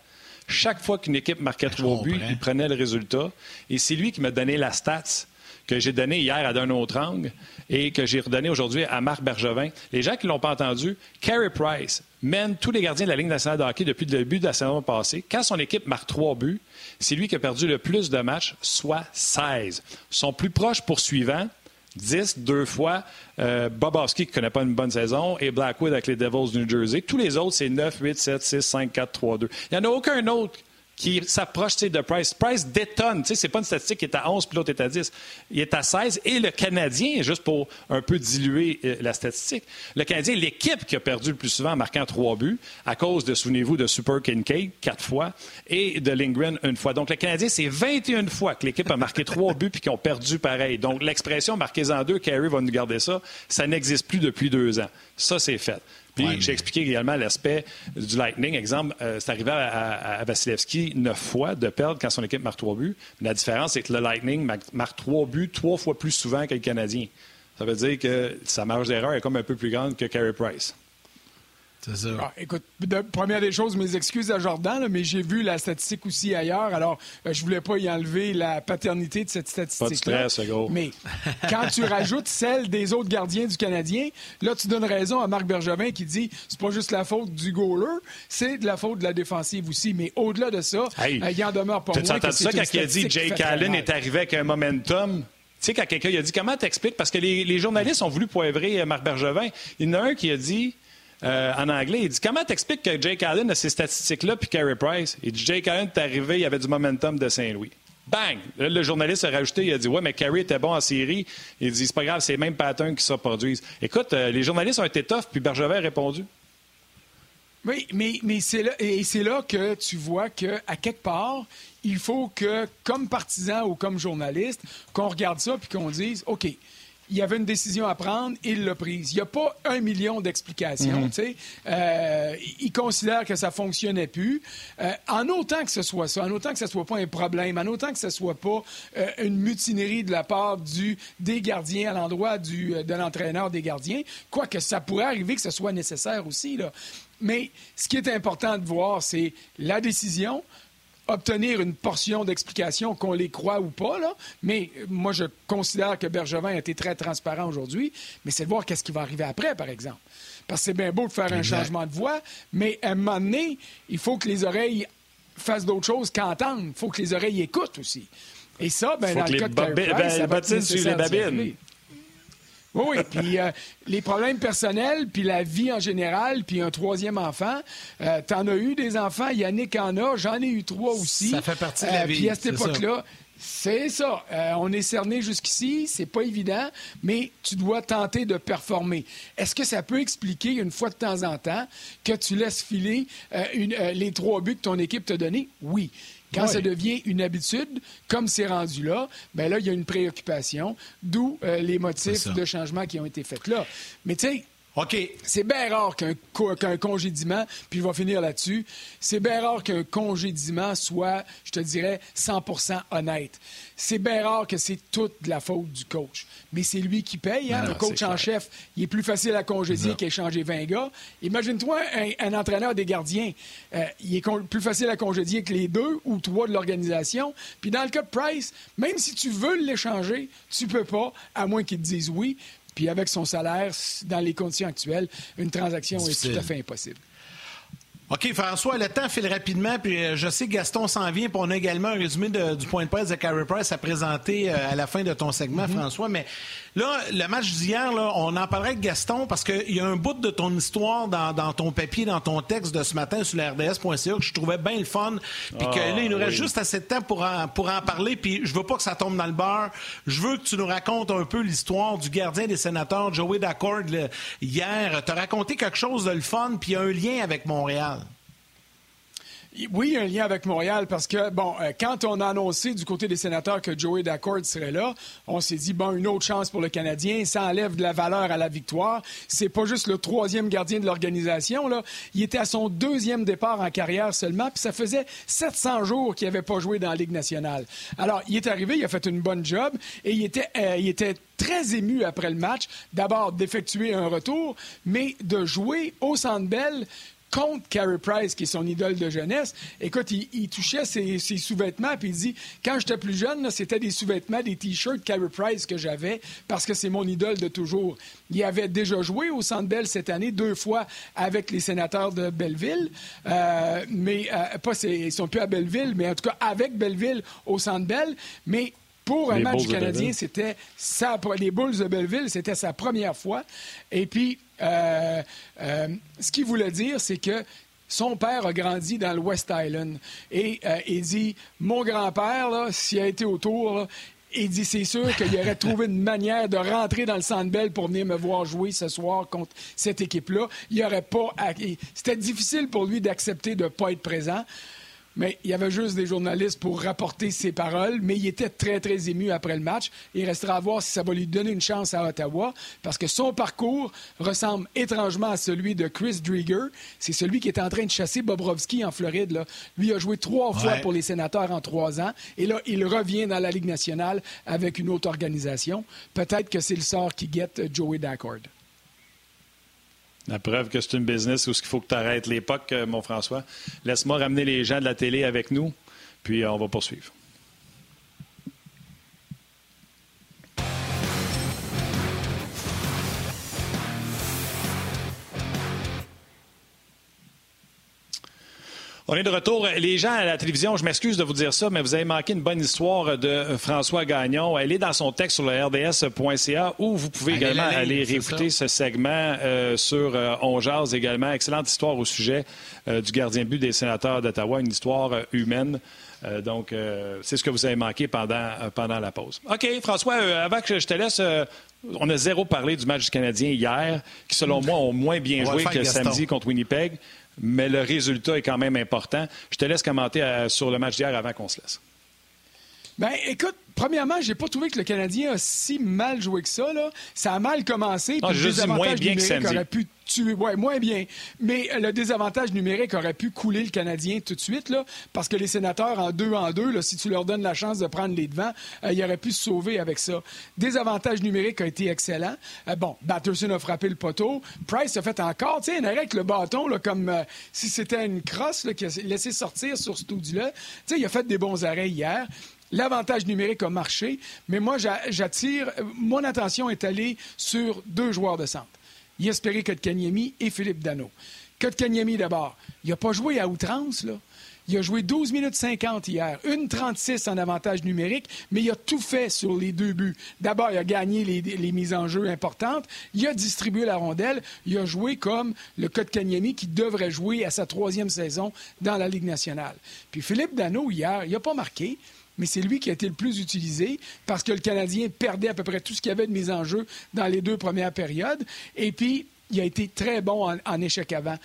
S2: Chaque fois qu'une équipe marquait trois buts, il prenait le résultat. Et c'est lui qui m'a donné la stats que j'ai donnée hier à d'un autre angle et que j'ai redonné aujourd'hui à Marc Bergevin. Les gens qui ne l'ont pas entendu, Carey Price mène tous les gardiens de la Ligue nationale de hockey depuis le début de la saison passée. Quand son équipe marque trois buts, c'est lui qui a perdu le plus de matchs, soit 16. Son plus proche poursuivant, 10 deux fois. Euh, Bobowski qui ne connaît pas une bonne saison et Blackwood avec les Devils du New Jersey. Tous les autres, c'est 9, 8, 7, 6, 5, 4, 3, 2. Il n'y en a aucun autre qui s'approche de Price. Price détonne. Ce n'est pas une statistique qui est à 11 puis l'autre est à 10. Il est à 16. Et le Canadien, juste pour un peu diluer euh, la statistique, le Canadien, l'équipe qui a perdu le plus souvent en marquant trois buts à cause de, souvenez-vous, de Super Kincaid quatre fois et de Lindgren une fois. Donc le Canadien, c'est 21 fois que l'équipe a marqué trois buts puis qu'ils ont perdu pareil. Donc l'expression marquez en deux, Carey va nous garder ça, ça n'existe plus depuis deux ans. Ça, c'est fait. Puis j'ai expliqué également l'aspect du Lightning. Exemple, euh, c'est arrivé à, Vasilevski neuf fois de perdre quand son équipe marque trois buts. La différence, c'est que le Lightning marque trois buts trois fois plus souvent que le Canadien. Ça veut dire que sa marge d'erreur est comme un peu plus grande que Carey Price.
S5: C'est ça. Ah, écoute, première des choses, mes excuses à Jordan, mais j'ai vu la statistique aussi ailleurs. Alors, je euh, je voulais pas y enlever la paternité de cette statistique-là. Mais quand tu rajoutes celle des autres gardiens du Canadien, là, tu donnes raison à Marc Bergevin qui dit c'est pas juste la faute du goaler, c'est de la faute de la défensive aussi. Mais au-delà de ça, euh, il y en demeure pas moins.
S2: Tu entendu ça quand il a dit Jake Allen est arrivé avec un momentum? Tu sais, quand quelqu'un a dit comment t'expliques, parce que les, les, journalistes ont voulu poivrer euh, Marc Bergevin, il y en a un qui a dit euh, en anglais. Il dit Comment t'expliques que Jake Allen a ces statistiques-là puis Carey Price? Il dit Jake Allen est arrivé, il avait du momentum de Saint-Louis. Bang! le journaliste a rajouté, il a dit Ouais, mais Carey était bon en série. Il dit C'est pas grave, c'est les mêmes patterns qui se reproduisent. Écoute, euh, les journalistes ont été tough, puis Bergevin a répondu.
S5: Oui, mais, mais c'est là, là que tu vois qu'à quelque part, il faut que, comme partisan ou comme journaliste, qu'on regarde ça puis qu'on dise OK, il y avait une décision à prendre, il l'a prise. Il n'y a pas un million d'explications. Mhm. Euh, il considère que ça ne fonctionnait plus. Euh, en autant que ce soit ça, en autant que ce ne soit pas un problème, en autant que ce ne soit pas euh, une mutinerie de la part du, des gardiens à l'endroit de l'entraîneur des gardiens, quoique ça pourrait arriver que ce soit nécessaire aussi. Là. Mais ce qui est important de voir, c'est la décision, obtenir une portion d'explication, qu'on les croit ou pas, là. mais moi, je considère que Bergevin a été très transparent aujourd'hui, mais c'est de voir qu'est-ce qui va arriver après, par exemple. Parce que c'est bien beau de faire un changement de voix, mais à un moment donné, il faut que les oreilles fassent d'autres choses qu'entendre. Il faut que les oreilles écoutent aussi. Et ça, ben, dans le cas de Price, ben, ça sur les babines. Oui, Puis euh, les problèmes personnels, puis la vie en général, puis un troisième enfant. Euh, T'en as eu des enfants, Yannick en a, j'en ai eu trois aussi.
S1: Ça fait partie de la euh, vie.
S5: Puis à cette époque-là, c'est ça. Euh, on est cerné jusqu'ici, c'est pas évident, mais tu dois tenter de performer. Est-ce que ça peut expliquer une fois de temps en temps que tu laisses filer une, les trois buts que ton équipe t'a donnés? Oui. Quand ça devient une habitude, comme c'est rendu là, bien là, il y a une préoccupation, d'où euh, les motifs de changement qui ont été faits là. Mais tu sais, OK. C'est bien rare qu'un congédiement, puis je vais finir là-dessus, c'est bien rare qu'un congédiement soit, je te dirais, 100% honnête. C'est bien rare que c'est toute de la faute du coach. Mais c'est lui qui paye. Hein? le coach en chef, il est plus facile à congédier qu'échanger 20 gars. Imagine-toi un, entraîneur des gardiens. Euh, il est plus facile à congédier que les deux ou trois de l'organisation. Puis dans le cas de Price, même si tu veux l'échanger, tu peux pas, à moins qu'il te dise oui. Puis avec son salaire, dans les conditions actuelles, une transaction est tout à fait impossible.
S1: OK, François, le temps file rapidement, puis euh, je sais que Gaston s'en vient, puis on a également un résumé du point de presse de Carey Price à présenter euh, à la fin de ton segment, mm-hmm. François. Mais là, le match d'hier, on en parlerait avec Gaston parce qu'il y a un bout de ton histoire dans, ton papier, dans ton texte de ce matin sur l'RDS.ca que je trouvais bien le fun, puis que là, il nous reste ah, juste assez de temps pour en, pour en parler, puis je veux pas que ça tombe dans le beurre. Je veux que tu nous racontes un peu l'histoire du gardien des sénateurs, Joey Dacord, hier. Tu as raconté quelque chose de le fun, puis il y a un lien avec Montréal.
S5: Oui, il y a un lien avec Montréal parce que, bon, euh, quand on a annoncé du côté des sénateurs que Joey Dacord serait là, on s'est dit, bon, une autre chance pour le Canadien, ça enlève de la valeur à la victoire. C'est pas juste le troisième gardien de l'organisation, là. Il était à son deuxième départ en carrière seulement, puis ça faisait 700 jours qu'il n'avait pas joué dans la Ligue nationale. Alors, il est arrivé, il a fait une bonne job et il était, euh, très ému après le match, d'abord d'effectuer un retour, mais de jouer au Centre contre Carey Price, qui est son idole de jeunesse. Écoute, il, touchait ses, sous-vêtements, puis il dit Quand j'étais plus jeune, c'était des sous-vêtements, des T-shirts Carey Price que j'avais, parce que c'est mon idole de toujours. Il avait déjà joué au Centre Bell cette année, deux fois avec les sénateurs de Belleville, euh, mais euh, pas, ils sont plus à Belleville, mais en tout cas avec Belleville au Centre Bell. Mais pour un match canadien, c'était les Bulls de Belleville, c'était sa première fois. Et puis, euh, euh, ce qu'il voulait dire, c'est que son père a grandi dans le West Island. Et euh, il dit Mon grand-père, s'il a été autour, il dit c'est sûr qu'il aurait trouvé une manière de rentrer dans le Centre Bell pour venir me voir jouer ce soir contre cette équipe-là. Il aurait pas. C'était difficile pour lui d'accepter de ne pas être présent. Mais il y avait juste des journalistes pour rapporter ses paroles, mais il était très, très ému après le match. Il restera à voir si ça va lui donner une chance à Ottawa, parce que son parcours ressemble étrangement à celui de Chris Drieger. C'est celui qui est en train de chasser Bobrovski en Floride. Là. Lui a joué trois fois pour les sénateurs en trois ans, et là, il revient dans la Ligue nationale avec une autre organisation. Peut-être que c'est le sort qui guette Joey Daccord.
S2: La preuve que c'est une business où il faut que tu arrêtes l'époque, euh, mon François. Laisse-moi ramener les gens de la télé avec nous, puis euh, on va poursuivre. On est de retour. Les gens à la télévision, je m'excuse de vous dire ça, mais vous avez manqué une bonne histoire de François Gagnon. Elle est dans son texte sur le rds.ca où vous pouvez également aller réécouter ce segment euh, sur euh, On également. Excellente histoire au sujet euh, du gardien but des sénateurs d'Ottawa, une histoire humaine. donc, c'est ce que vous avez manqué pendant, pendant la pause. OK, François, avant que je te laisse, on a zéro parlé du match du Canadien hier, qui, selon moi, ont moins bien joué que samedi contre Winnipeg mais le résultat est quand même important. Je te laisse commenter euh, sur le match d'hier avant qu'on se laisse.
S5: Ben, écoute, premièrement, j'ai pas trouvé que le Canadien a si mal joué que ça. Là. Ça a mal commencé.
S2: Non, juste moins bien que samedi.
S5: Aurait pu tuer, ouais, moins bien. Mais le désavantage numérique aurait pu couler le Canadien tout de suite, là, parce que les sénateurs en deux en deux, là, si tu leur donnes la chance de prendre les devants, euh, ils auraient pu se sauver avec ça. Désavantage numérique a été excellent. Euh, bon, Batterson a frappé le poteau. Price a fait encore, tu sais, un arrêt avec le bâton, là, comme euh, si c'était une crosse qui a laissé sortir sur ce tout-là. Tu sais, il a fait des bons arrêts hier. L'avantage numérique a marché, mais moi, j'attire. Mon attention est allée sur deux joueurs de centre. Yesperi Kotkaniemi et Philippe Dano. Kotkaniemi d'abord. Il n'a pas joué à outrance, là. Il a joué 12 minutes 50 hier, une 36 en avantage numérique, mais il a tout fait sur les deux buts. D'abord, il a gagné les, mises en jeu importantes, il a distribué la rondelle, il a joué comme le Kotkaniemi qui devrait jouer à sa troisième saison dans la Ligue nationale. Puis Philippe Dano, hier, il n'a pas marqué, mais c'est lui qui a été le plus utilisé parce que le Canadien perdait à peu près tout ce qu'il y avait de mise en jeu dans les deux premières périodes. Et puis, il a été très bon en, échec avant.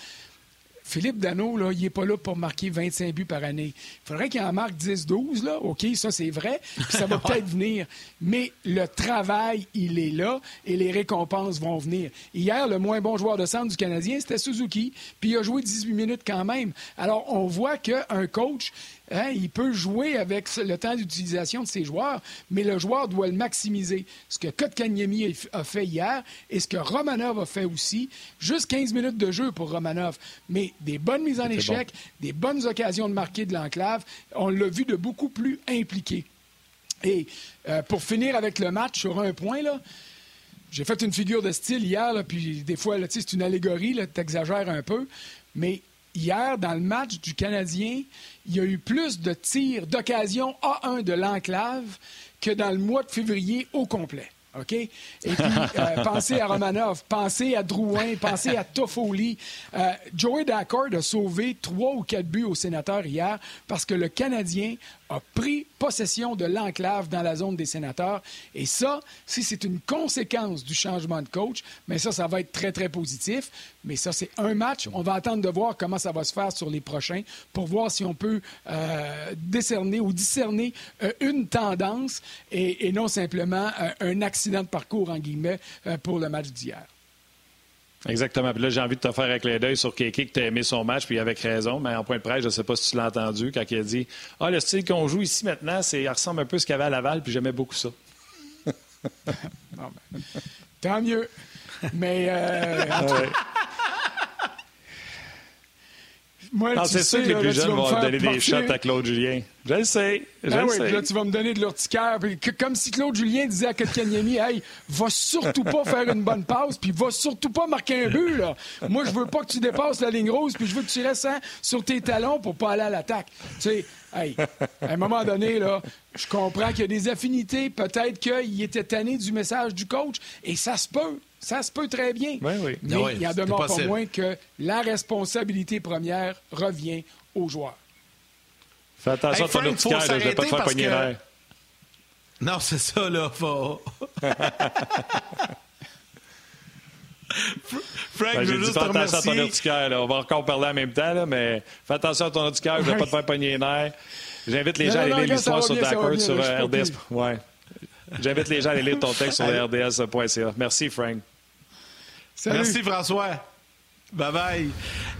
S5: Philippe Dano, là, il n'est pas là pour marquer 25 buts par année. Il faudrait qu'il en marque 10-12, là. OK, ça, c'est vrai. ça va peut-être venir. Mais le travail, il est là et les récompenses vont venir. Hier, le moins bon joueur de centre du Canadien, c'était Suzuki. Puis il a joué 18 minutes quand même. Alors, on voit qu'un coach, Hein, il peut jouer avec le temps d'utilisation de ses joueurs, mais le joueur doit le maximiser. Ce que Kotkaniemi a fait hier et ce que Romanov a fait aussi. Juste 15 minutes de jeu pour Romanov, mais des bonnes mises en échec, des bonnes occasions de marquer de l'enclave. On l'a vu de beaucoup plus impliqué. Et euh, pour finir avec le match sur un point, là, j'ai fait une figure de style hier, puis des fois, c'est une allégorie, tu exagères un peu, mais hier, dans le match du Canadien, il y a eu plus de tirs d'occasion A1 de l'enclave que dans le mois de février au complet. OK? Et puis, euh, pensez à Romanov, pensez à Drouin, pensez à Toffoli. Euh, Joey Daccord a sauvé trois ou quatre buts au sénateur hier parce que le Canadien a pris possession de l'enclave dans la zone des sénateurs. Et ça, si c'est une conséquence du changement de coach, mais ça, ça va être très, très positif. Mais ça, c'est un match. On va attendre de voir comment ça va se faire sur les prochains pour voir si on peut euh, décerner ou discerner euh, une tendance et, non simplement un accident de parcours, en guillemets, pour le match d'hier.
S2: Exactement. Puis là, j'ai envie de te faire un clin d'œil sur Kéké, que tu as aimé son match, puis avec raison. Mais en point de presse, je ne sais pas si tu l'as entendu, quand il a dit Ah, le style qu'on joue ici maintenant, c'est ressemble un peu à ce qu'il y avait à Laval, puis j'aimais beaucoup ça.
S5: Ben, tant mieux. Mais. Euh,
S2: Moi, c'est sûr que les plus jeunes vont donner des shots à Claude Julien. Je le sais. Je ben
S5: oui, là, tu vas me donner de l'urticaire. Comme si Claude Julien disait à Kotkaniemi, hey, va surtout pas faire une bonne passe, puis va surtout pas marquer un but. Là. Moi, je veux pas que tu dépasses la ligne rose, puis je veux que tu restes hein, sur tes talons pour pas aller à l'attaque. Tu sais, hey, à un moment donné, là, je comprends qu'il y a des affinités. Peut-être qu'il était tanné du message du coach, et ça se peut. Ça se peut très bien.
S2: Oui, oui.
S5: Mais il y a demeure pas moins que la responsabilité première revient aux joueurs.
S2: Fais attention à ton urticaire, je ne vais pas te faire pogner l'air.
S1: Non, c'est ça, là. Frank,
S2: Ben,
S1: je
S2: J'ai
S1: veux
S2: dit,
S1: juste
S2: fais
S1: te
S2: attention à ton
S1: remercier.
S2: urticaire. là. On va encore parler en même temps, là, mais fais attention à ton urticaire. Je ne vais pas te faire pogner les nerfs. J'invite les
S5: Non,
S2: gens à aller lire
S5: non,
S2: l'histoire sur D'accord sur
S5: là,
S2: euh, RDS.
S5: pas
S2: Ouais. J'invite les gens à aller lire ton texte sur rds.ca. Merci, Frank.
S5: Salut.
S1: Merci, François. Bye bye.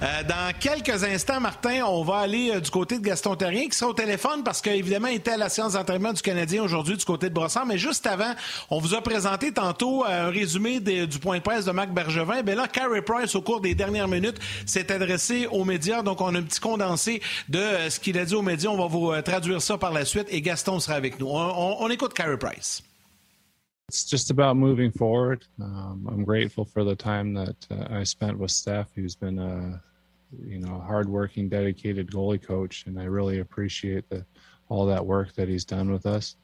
S1: Euh, dans quelques instants, Martin, on va aller euh, du côté de Gaston Terrien qui sera au téléphone parce qu'évidemment, il était à la séance d'entraînement du Canadien aujourd'hui du côté de Brossard. Mais juste avant, on vous a présenté tantôt euh, un résumé du point de presse de Marc Bergevin. Ben là, Carey Price, au cours des dernières minutes, s'est adressé aux médias. Donc, on a un petit condensé de euh, ce qu'il a dit aux médias. On va vous traduire ça par la suite et Gaston sera avec nous. On, on- on écoute Carey Price.
S6: It's just about moving forward. Um, I'm grateful for the time that uh, I spent with Steph, who's been a you know hardworking, dedicated goalie coach, and I really appreciate the all that work that he's done with us.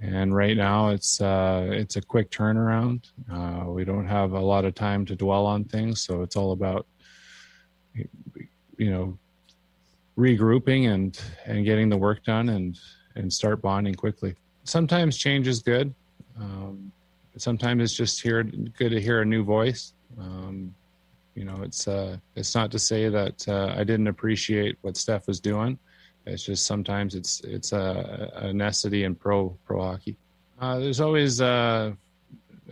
S6: And right now, it's uh, it's a quick turnaround. Uh, we don't have a lot of time to dwell on things, so it's all about you know regrouping and and getting the work done and and start bonding quickly. Sometimes change is good. Um, sometimes it's just good to hear a new voice. Um, you know, it's uh, it's not to say that uh, I didn't appreciate what Steph was doing. It's just sometimes it's it's a, a necessity in pro pro hockey. Uh, there's always uh,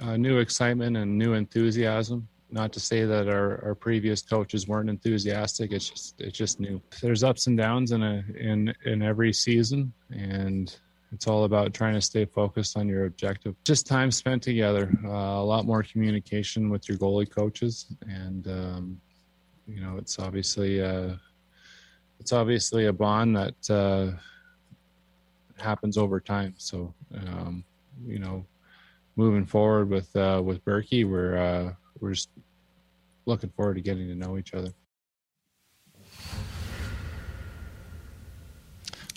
S6: uh, new excitement and new enthusiasm. Not to say that our, our previous coaches weren't enthusiastic. It's just it's just new. There's ups and downs in a in in every season, and it's all about trying to stay focused on your objective. Just time spent together, uh, a lot more communication with your goalie coaches, and um, you know it's obviously uh, it's obviously a bond that uh, happens over time. So um, you know, moving forward with uh, with Berkey, we're uh, we're just looking forward to getting to know each other.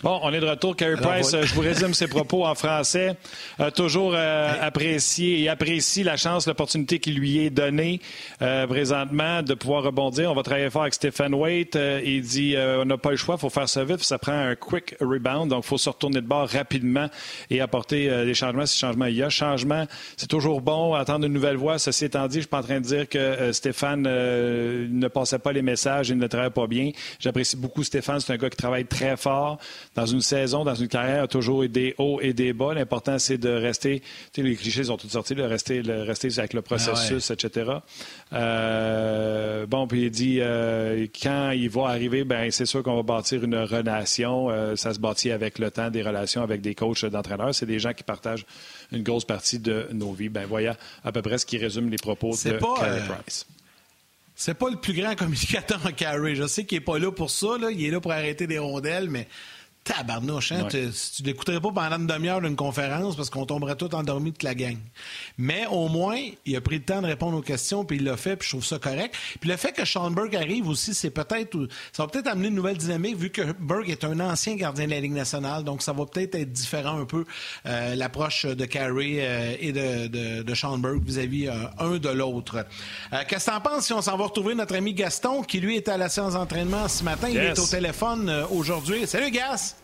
S2: Bon, on est de retour. Carey Price, euh, je vous résume ses propos en français. A toujours euh, apprécié et apprécie la chance, l'opportunité qui lui est donnée euh, présentement de pouvoir rebondir. On va travailler fort avec Stephen Waite. Euh, il dit euh, on n'a pas le choix, il faut faire ça vite. Ça prend un quick rebound, donc il faut se retourner de bord rapidement et apporter euh, des changements si changement il y a. Changement, c'est toujours bon. Attendre une nouvelle voix. Ceci étant dit, je suis pas en train de dire que euh, Stéphane euh, ne passait pas les messages et ne travaillait pas bien. J'apprécie beaucoup Stéphane. C'est un gars qui travaille très fort dans une saison, dans une carrière, il y a toujours des hauts et des bas. L'important, c'est de rester, tu sais, les clichés sont tous sortis, de rester, rester avec le processus, etc. Euh, bon, puis il dit, euh, quand il va arriver, ben c'est sûr qu'on va bâtir une relation. Euh, ça se bâtit avec le temps, des relations avec des coachs d'entraîneurs. C'est des gens qui partagent une grosse partie de nos vies. Ben voilà à peu près ce qui résume les propos de
S1: pas,
S2: Carey Price.
S1: C'est pas le plus grand communicateur en carry. Je sais qu'il est pas là pour ça. Là. Il est là pour arrêter des rondelles, mais tabarnouche, hein?
S2: Ouais.
S1: Tu, tu l'écouterais pas pendant une demi-heure d'une conférence parce qu'on tomberait tout endormi toute la gang. Mais au moins, il a pris le temps de répondre aux questions, puis il l'a fait, puis je trouve ça correct. Puis le fait que Sean Burke arrive aussi, c'est peut-être... Ça va peut-être amener une nouvelle dynamique, vu que Burke est un ancien gardien de la Ligue nationale, donc ça va peut-être être différent un peu euh, l'approche de Carey euh, et de, de, de Sean Burke vis-à-vis euh, un de l'autre. Euh, Qu'est-ce que t'en penses si on s'en va retrouver notre ami Gaston, qui lui était à la séance d'entraînement ce matin, il est au téléphone euh, aujourd'hui. Salut Gas!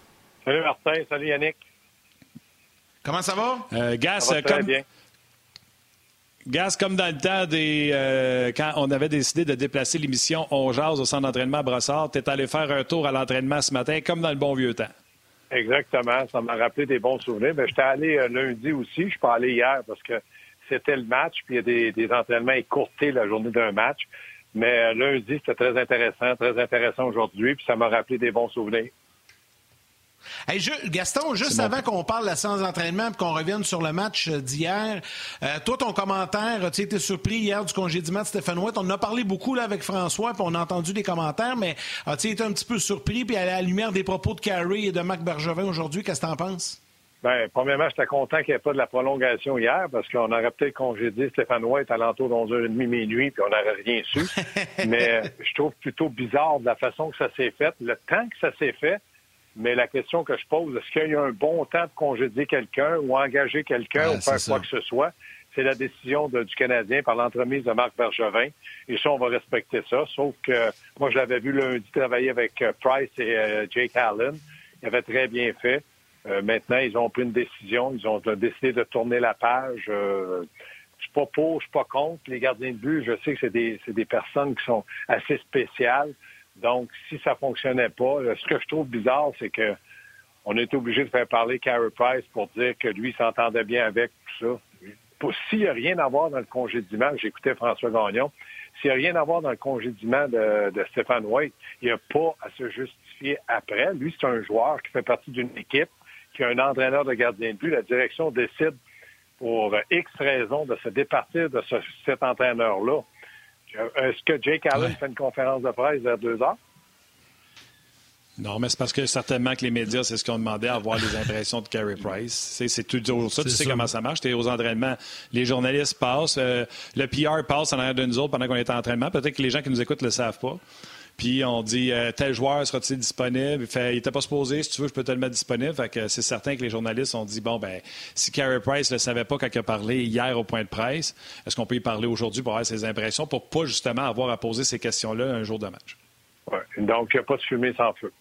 S7: Salut Martin, salut Yannick.
S1: Comment ça va?
S2: Euh, Gas,
S7: Ça va
S2: euh,
S7: très
S2: comme,
S7: bien.
S2: Gas, comme dans le temps des euh, quand on avait décidé de déplacer l'émission On Jase au centre d'entraînement à Brossard, tu es allé faire un tour à l'entraînement ce matin, comme dans le bon vieux temps.
S7: Exactement, ça m'a rappelé des bons souvenirs. Mais j'étais allé euh, lundi aussi, je suis pas allé hier parce que c'était le match, puis il y a des, des entraînements écourtés la journée d'un match. Mais euh, lundi, c'était très intéressant, très intéressant aujourd'hui, puis ça m'a rappelé des bons souvenirs.
S1: Hey, Gaston, juste
S2: bon.
S1: avant qu'on parle de la séance d'entraînement et qu'on revienne sur le match d'hier, euh, toi, ton commentaire, tu été surpris hier du congédiement de Stéphane White. On en a parlé beaucoup là, avec François, puis on a entendu des commentaires, mais as-tu été un petit peu surpris, puis à la lumière des propos de Carey et de Marc Bergevin aujourd'hui, qu'est-ce que t'en penses?
S7: Ben, premièrement, j'étais content qu'il n'y ait pas de la prolongation hier parce qu'on aurait peut-être congédié Stéphane White à l'entour de 11h30 minuit puis on n'aurait rien su. mais euh, je trouve plutôt bizarre de la façon que ça s'est fait, le temps que ça s'est fait. Mais la question que je pose, est-ce qu'il y a un bon temps de congédier quelqu'un ou engager quelqu'un
S1: Ouais,
S7: ou faire quoi que ce soit? C'est la décision de- du Canadien par l'entremise de Marc Bergevin. Et ça, on va respecter ça. Sauf que moi, je l'avais vu lundi travailler avec euh, Price et euh, Jake Allen. Il avait très bien fait. Euh, maintenant, ils ont pris une décision. Ils ont décidé de tourner la page. Euh, Je suis pas pour, je suis pas contre. Les gardiens de but, je sais que c'est des, des personnes qui sont assez spéciales. Donc, si ça fonctionnait pas, ce que je trouve bizarre, c'est que on été obligé de faire parler Carey Price pour dire que lui s'entendait bien avec tout ça. S'il n'y a rien à voir dans le congédiement, j'écoutais François Gagnon, s'il n'y a rien à voir dans le congédiement de, de Stéphane White, il n'y a pas à se justifier après. Lui, c'est un joueur qui fait partie d'une équipe, qui a un entraîneur de gardien de but. La direction décide pour X raisons de se départir de cet entraîneur-là. Est-ce que Jake Allen fait une conférence de presse vers deux heures?
S2: Non, mais c'est parce que certainement que les médias, c'est ce qu'ils ont demandé à avoir les impressions de Carey Price. C'est toujours ça. Tu sais comment ça marche. Tu es aux entraînements. Les journalistes passent. Euh, le PR passe en arrière de nous autres pendant qu'on est en entraînement. Peut-être que les gens qui nous écoutent ne le savent pas. Puis on dit euh, tel joueur sera-t-il disponible? il n'était pas supposé, si tu veux, je peux te le mettre disponible. Fait que c'est certain que les journalistes ont dit bon ben si Carey Price ne savait pas quand il a parlé hier au point de presse, est-ce qu'on peut y parler aujourd'hui pour avoir ses impressions pour pas justement avoir à poser ces questions-là un jour de match?
S7: Ouais. Donc, il n'y a pas de fumée sans feu.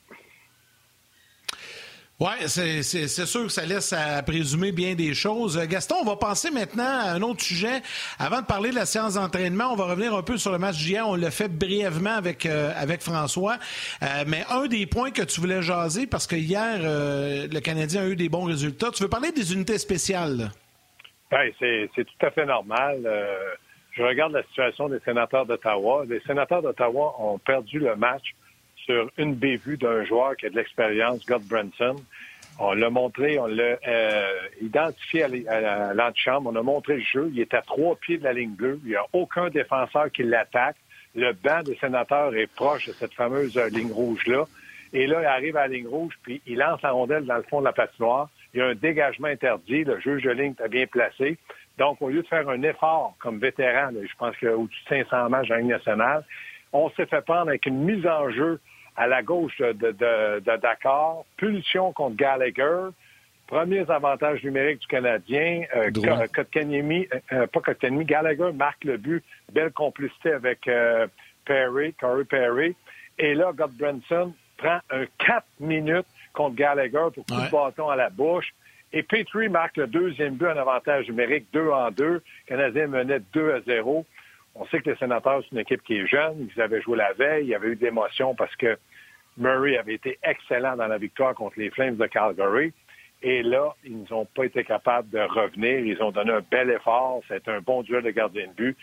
S1: Oui, c'est sûr que ça laisse à présumer bien des choses. Gaston, on va passer maintenant à un autre sujet. Avant de parler de la séance d'entraînement, on va revenir un peu sur le match d'hier. On l'a fait brièvement avec, euh, avec François. Euh, mais un des points que tu voulais jaser, parce que hier, euh, le Canadien a eu des bons résultats. Tu veux parler des unités spéciales?
S7: Oui, c'est tout à fait normal. je regarde la situation des sénateurs d'Ottawa. Les sénateurs d'Ottawa ont perdu le match sur une bévue d'un joueur qui a de l'expérience, God Branson. On l'a montré, on l'a euh, identifié à l'antichambre, on a montré le jeu. Il est à trois pieds de la ligne bleue. Il n'y a aucun défenseur qui l'attaque. Le banc des sénateurs est proche de cette fameuse euh, ligne rouge-là. Et là, il arrive à la ligne rouge, puis il lance la rondelle dans le fond de la patinoire. Il y a un dégagement interdit. Le juge de ligne est bien placé. Donc, au lieu de faire un effort comme vétéran, je pense qu'il y a au-dessus de 500 matchs dans la nationale, on s'est fait prendre avec une mise en jeu à la gauche de, de, de Dakar, pulsion contre Gallagher, premiers avantages numériques du Canadien, euh, Kotkaniemi, euh, euh, pas Kotkaniemi, Gallagher marque le but, belle complicité avec euh, Perry, Corey Perry, et là, Godbranson prend un 4 minutes contre Gallagher pour coup de bâton à la bouche, et Petrie marque le deuxième but en avantage numérique, 2 en 2. Le Canadien menait 2 à 0. On sait que les sénateurs, c'est une équipe qui est jeune. Ils avaient joué la veille. Il y avait eu de l'émotion parce que Murray avait été excellent dans la victoire contre les Flames de Calgary. Et là, ils n'ont pas été capables de revenir. Ils ont donné un bel effort. C'est un bon duel de gardien de but.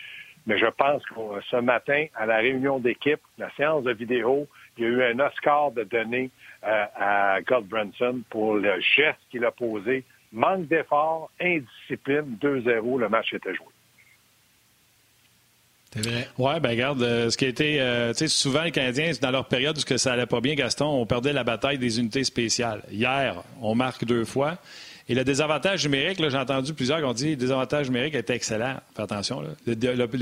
S7: Mais je pense que ce matin, à la réunion d'équipe, la séance de vidéo, il y a eu un Oscar de donner euh, à God Branson pour le geste qu'il a posé. Manque d'effort, indiscipline, 2-0, le match était joué.
S2: Oui, ben regarde, euh, ce qui a été, euh, tu sais, souvent les Canadiens, dans leur période où ça allait pas bien, Gaston, on perdait la bataille des unités spéciales. Hier, on marque deux fois. Et le désavantage numérique, j'ai entendu plusieurs qui ont dit le désavantage numérique était excellent. Fais attention. Le,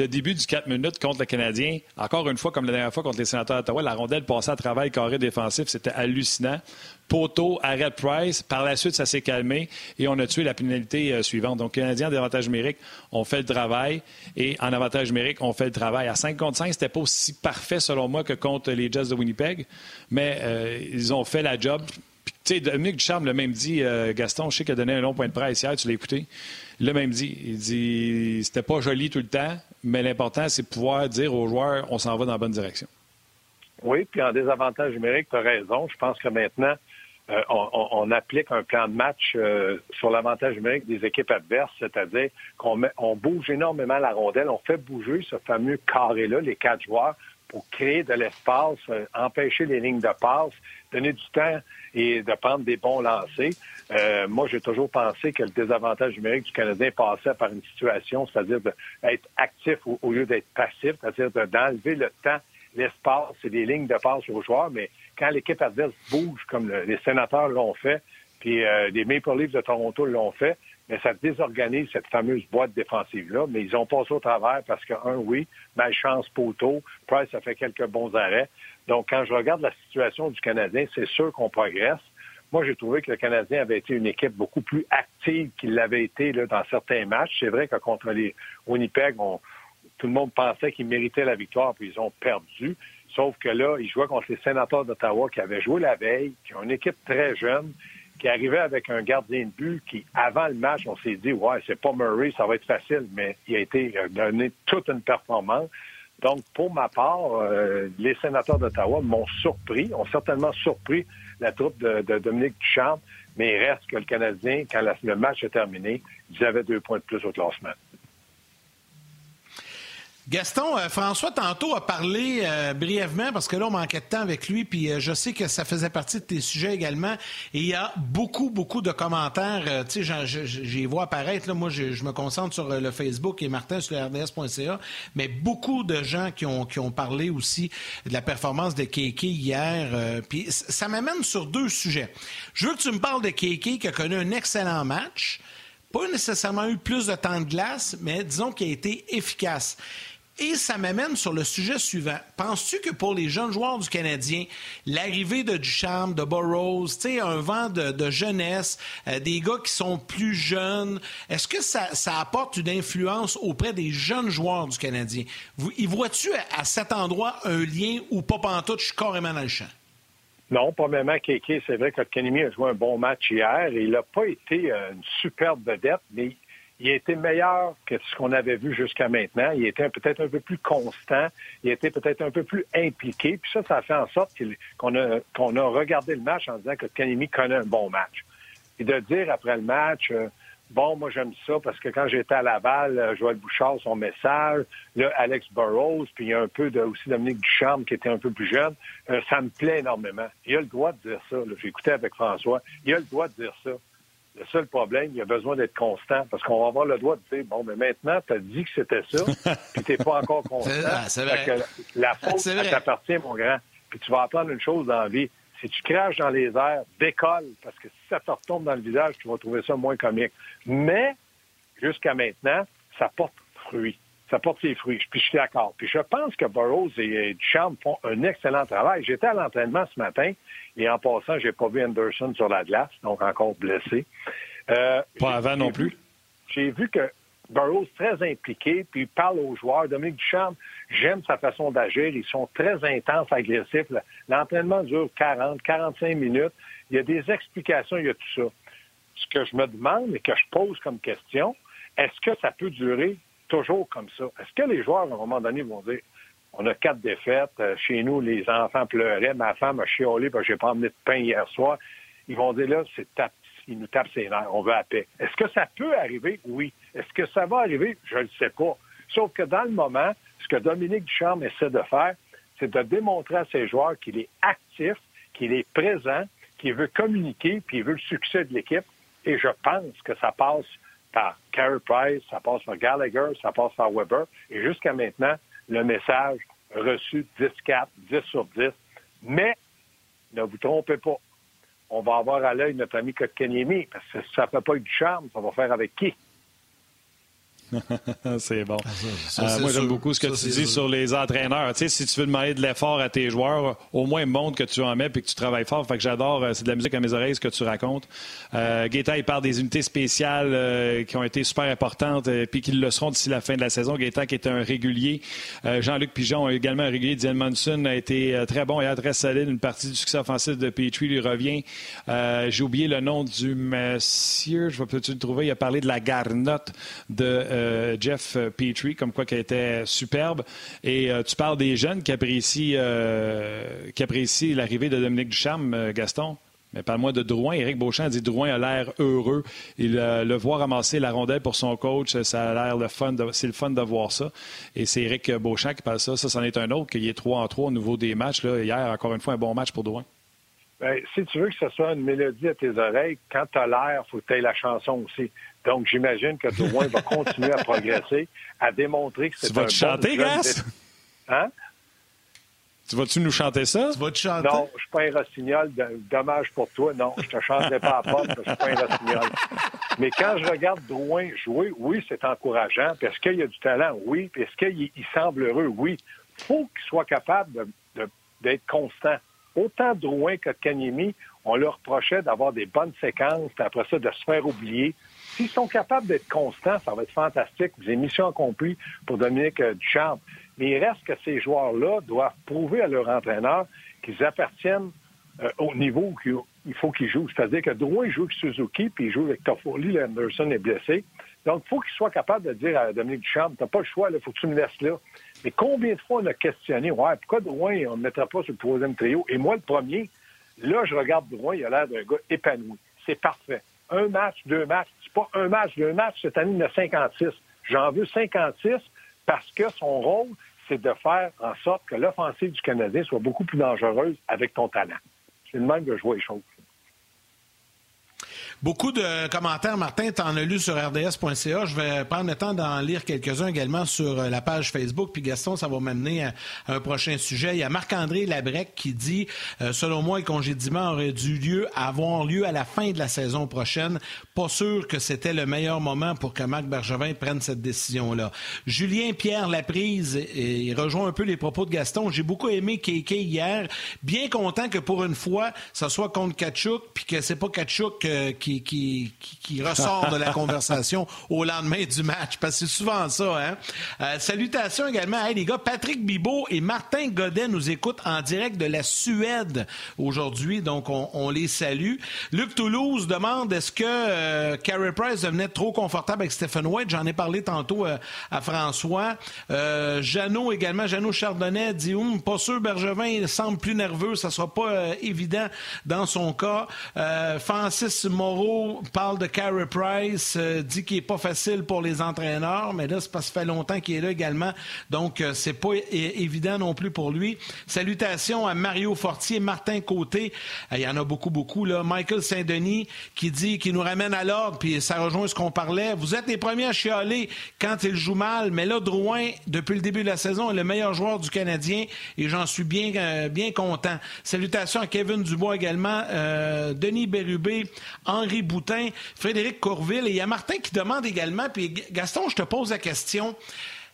S2: début du 4 minutes contre le Canadien, encore une fois, comme la dernière fois contre les sénateurs d'Ottawa, la rondelle passait à travail carré défensif. C'était hallucinant. Poteau, arrêt Price. Par la suite, ça s'est calmé et on a tué la pénalité euh, suivante. Donc, Canadiens, en avantage numérique, on fait le travail. Et en avantage numérique, on fait le travail. À 5 contre 5, c'était pas aussi parfait, selon moi, que contre les Jets de Winnipeg. Mais euh, ils ont fait la job. Sais, Dominique Ducharme l'a même dit, euh, Gaston, je sais qu'il a donné un long point de presse hier, tu l'as écouté. Il l'a même dit. Il dit c'était pas joli tout le temps, mais l'important, c'est de pouvoir dire aux joueurs on s'en va dans la bonne direction.
S7: Oui, puis en désavantage numérique, tu as raison. Je pense que maintenant, euh, on, applique un plan de match euh, sur l'avantage numérique des équipes adverses, c'est-à-dire qu'on on bouge énormément la rondelle, on fait bouger ce fameux carré-là, les quatre joueurs, pour créer de l'espace, empêcher les lignes de passe, donner du temps et de prendre des bons lancers. Euh, moi, j'ai toujours pensé que le désavantage numérique du Canadien passait par une situation, c'est-à-dire d'être actif au, lieu d'être passif, c'est-à-dire d'enlever le temps, l'espace et les lignes de passe aux joueurs. Mais quand l'équipe adverse bouge, comme les sénateurs l'ont fait, puis euh, les Maple Leafs de Toronto l'ont fait, mais ça désorganise cette fameuse boîte défensive-là. Mais ils ont passé au travers parce que, un, oui, malchance poteau, Price a fait quelques bons arrêts. Donc, quand je regarde la situation du Canadien, c'est sûr qu'on progresse. Moi, j'ai trouvé que le Canadien avait été une équipe beaucoup plus active qu'il l'avait été dans certains matchs. C'est vrai que contre les Winnipeg, tout le monde pensait qu'ils méritaient la victoire, puis ils ont perdu. Sauf que là, ils jouaient contre les sénateurs d'Ottawa qui avaient joué la veille, qui ont une équipe très jeune. Qui arrivait avec un gardien de but qui, avant le match, on s'est dit, ouais, c'est pas Murray, ça va être facile, mais il a été donné toute une performance. Donc, pour ma part, euh, les sénateurs d'Ottawa m'ont surpris, ont certainement surpris la troupe de, de Dominique Duchamp, mais il reste que le Canadien, quand le match est terminé, ils avaient deux points de plus au classement.
S1: Gaston, euh, François, tantôt a parlé euh, brièvement, parce que là, on manquait de temps avec lui, puis euh, je sais que ça faisait partie de tes sujets également. Il y a beaucoup, beaucoup de commentaires. tu sais, j'y vois apparaître. Là, moi, je, me concentre sur le Facebook et Martin sur le RDS.ca, mais beaucoup de gens qui ont, qui ont parlé aussi de la performance de Keke hier. puis ça m'amène sur deux sujets. Je veux que tu me parles de Keke qui a connu un excellent match. Pas nécessairement eu plus de temps de glace, mais disons qu'il a été efficace. Et ça m'amène sur le sujet suivant. Penses-tu que pour les jeunes joueurs du Canadien, l'arrivée de Duchamp, de Burroughs, un vent de, jeunesse, euh, des gars qui sont plus jeunes, est-ce que ça, apporte une influence auprès des jeunes joueurs du Canadien? y vois-tu à, cet endroit un lien ou pas pantoute, je suis carrément dans le champ?
S7: Non, pas même Kéké. C'est vrai que Kenemy a joué un bon match hier. Il n'a pas été euh, une superbe vedette, mais il a été meilleur que ce qu'on avait vu jusqu'à maintenant. Il était peut-être un peu plus constant. Il était peut-être un peu plus impliqué. Puis ça, ça a fait en sorte qu'on a, regardé le match en disant que Kanemi connaît un bon match. Et de dire après le match, euh, bon, moi j'aime ça parce que quand j'étais à Laval, euh, Joël Bouchard, son message, là, Alex Burroughs, puis il y a un peu de, aussi Dominique Ducharme qui était un peu plus jeune, euh, ça me plaît énormément. Il a le droit de dire ça. J'ai écouté avec François. Il a le droit de dire ça. Le seul problème, il a besoin d'être constant parce qu'on va avoir le droit de dire bon, mais maintenant, tu as dit que c'était ça, puis tu n'es pas encore constant.
S1: C'est vrai.
S7: la faute, t'appartient, mon grand. Puis tu vas apprendre une chose dans la vie. Si tu craches dans les airs, décolle, parce que si ça te retombe dans le visage, tu vas trouver ça moins comique. Mais, jusqu'à maintenant, ça porte fruit. Ça porte ses fruits. Puis je suis d'accord. Puis je pense que Burroughs et Duchamp font un excellent travail. J'étais à l'entraînement ce matin, et en passant, j'ai pas vu Anderson sur la glace, donc encore blessé.
S2: Euh, pas avant non plus.
S7: J'ai vu que Burroughs très impliqué, puis il parle aux joueurs. Dominique Duchamp, j'aime sa façon d'agir. Ils sont très intenses, agressifs. L'entraînement dure 40, 45 minutes. Il y a des explications, il y a tout ça. Ce que je me demande et que je pose comme question, est-ce que ça peut durer toujours comme ça? Est-ce que les joueurs, à un moment donné, vont dire on a quatre défaites. Euh, chez nous, les enfants pleuraient. Ma femme a chiolé parce que j'ai pas emmené de pain hier soir. Ils vont dire là, c'est ils nous tapent ses nerfs. On veut la paix. Est-ce que ça peut arriver? Oui. Est-ce que ça va arriver? Je ne le sais pas. Sauf que dans le moment, ce que Dominique Ducharme essaie de faire, c'est de démontrer à ses joueurs qu'il est actif, qu'il est présent, qu'il veut communiquer, puis il veut le succès de l'équipe. Et je pense que ça passe par Carey Price, ça passe par Gallagher, ça passe par Weber. Et jusqu'à maintenant, le message reçu 10-4, 10 sur 10. Mais ne vous trompez pas. On va avoir à l'œil notre ami Kotkaniemi, parce que ça ne fait pas du charme, ça va faire avec qui?
S2: c'est bon. Ah, euh, moi, j'aime beaucoup ce que tu dis sur les entraîneurs. Tu sais, si tu veux demander de l'effort à tes joueurs, au moins montre que tu en mets et que tu travailles fort. Fait que j'adore, euh, c'est de la musique à mes oreilles ce que tu racontes. Euh, Gaétan, il parle des unités spéciales euh, qui ont été super importantes et puis qui le seront d'ici la fin de la saison. Gaétan qui est un régulier. Jean-Luc Pigeon également un régulier. Diane Monson a été très bon et très solide. Une partie du succès offensif de Petrie lui revient. J'ai oublié le nom du monsieur. Je vais peut-être le trouver? Il a parlé de la garnotte de euh, Jeff Petrie, comme quoi qui était superbe. Et euh, tu parles des jeunes qui apprécient, euh, l'arrivée de Dominique Ducharme, Gaston. Mais parle-moi de Drouin. Éric Beauchamp dit Drouin a l'air heureux. Il le voit ramasser la rondelle pour son coach, ça a l'air fun. C'est le fun de voir ça. Et c'est Éric Beauchamp qui parle ça. Ça, c'en est un autre, qu'il y ait 3 en 3 au niveau des matchs. Hier, encore une fois, un bon match pour Drouin.
S7: Ben, si tu veux que ce soit une mélodie à tes oreilles, quand tu as l'air, il faut que tu aies la chanson aussi. Donc, j'imagine que Drouin va continuer à progresser, à démontrer que c'est un
S2: Tu vas te chanter, Grasse?
S7: Hein?
S2: Tu vas-tu nous chanter ça?
S1: Tu vas te chanter?
S7: Non, je suis pas un rossignol. Dommage pour toi. Non, je te chanterai pas à pomme parce que je suis pas un rossignol. Mais quand je regarde Drouin jouer, oui, c'est encourageant. Puis est-ce qu'il y a du talent? Oui. Puis est-ce qu'il semble heureux? Oui. Il faut qu'il soit capable d'être constant. Autant Drouin que Kanyemi, on leur reprochait d'avoir des bonnes séquences, puis après ça, de se faire oublier. S'ils sont capables d'être constants, ça va être fantastique. Des missions accomplies pour Dominique euh, Duchamp. Mais il reste que ces joueurs-là doivent prouver à leur entraîneur qu'ils appartiennent euh, au niveau il faut qu'il joue. C'est-à-dire que Drouin joue avec Suzuki, puis il joue avec Toffoli, Anderson est blessé. Donc, il faut qu'il soit capable de dire à Dominique Duchamp, t'as pas le choix, il faut que tu me laisses là. Mais combien de fois on a questionné, ouais, pourquoi Drouin, on ne mettra pas sur le troisième trio? Et moi, le premier, là, je regarde Drouin, il a l'air d'un gars épanoui. C'est parfait. Un match, deux matchs. C'est pas un match, deux matchs. Cette année, il y a 56. J'en veux 56 parce que son rôle, c'est de faire en sorte que l'offensive du Canadien soit beaucoup plus dangereuse avec ton talent. C'est le même que je vois les choses.
S1: Beaucoup de commentaires, Martin, tu en as lu sur rds.ca. Je vais prendre le temps d'en lire quelques-uns également sur euh, la page Facebook. Puis Gaston, ça va m'amener à, un prochain sujet. Il y a Marc-André Labrec qui dit, euh, selon moi, le congédiement aurait dû lieu, avoir lieu à la fin de la saison prochaine. Pas sûr que c'était le meilleur moment pour que Marc Bergevin prenne cette décision-là. Julien Pierre Laprise, il rejoint un peu les propos de Gaston. J'ai beaucoup aimé Keke hier. Bien content que pour une fois, ça soit contre Kachuk, puis que c'est pas Kachuk euh, qui qui, ressort de la conversation au lendemain du match, parce que c'est souvent ça. Hein? Euh, salutations également, hey, les gars, Patrick Bibot et Martin Godet nous écoutent en direct de la Suède aujourd'hui, donc on, les salue. Luc Toulouse demande est-ce que euh, Carey Price devenait trop confortable avec Stephen White? J'en ai parlé tantôt euh, à François. Jeannot également, Jeannot Chardonnay dit hum, pas sûr, Bergevin semble plus nerveux, ça sera pas évident dans son cas. Francis Moreau parle de Carey Price, euh, dit qu'il n'est pas facile pour les entraîneurs, mais là, c'est parce que ça fait longtemps qu'il est là également. Donc, euh, c'est pas évident non plus pour lui. Salutations à Mario Fortier, Martin Côté. Euh, il y en a beaucoup, beaucoup. Là. Michael Saint-Denis qui dit, qu'il nous ramène à l'ordre, puis ça rejoint ce qu'on parlait. Vous êtes les premiers à chialer quand il joue mal, mais là, Drouin, depuis le début de la saison, est le meilleur joueur du Canadien et j'en suis bien, bien content. Salutations à Kevin Dubois également, Denis Bérubé, Henri Henri Boutin, Frédéric Courville. Et il y a Martin qui demande également, puis Gaston, je te pose la question.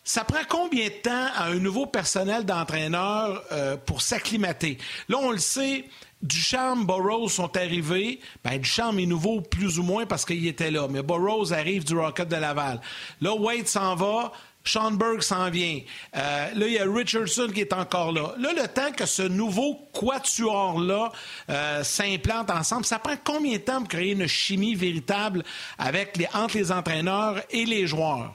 S1: Ça prend combien de temps à un nouveau personnel d'entraîneur euh, pour s'acclimater? Là, on le sait, Duchamp, Burroughs sont arrivés. Ben, Duchamp est nouveau plus ou moins parce qu'il était là. Mais Burroughs arrive du Rocket de Laval. Là, Wade s'en va. Seanberg s'en vient. Euh, là, il y a Richardson qui est encore là. Là, le temps que ce nouveau quatuor-là euh, s'implante ensemble, ça prend combien de temps pour créer une chimie véritable avec les, entre les entraîneurs et les joueurs?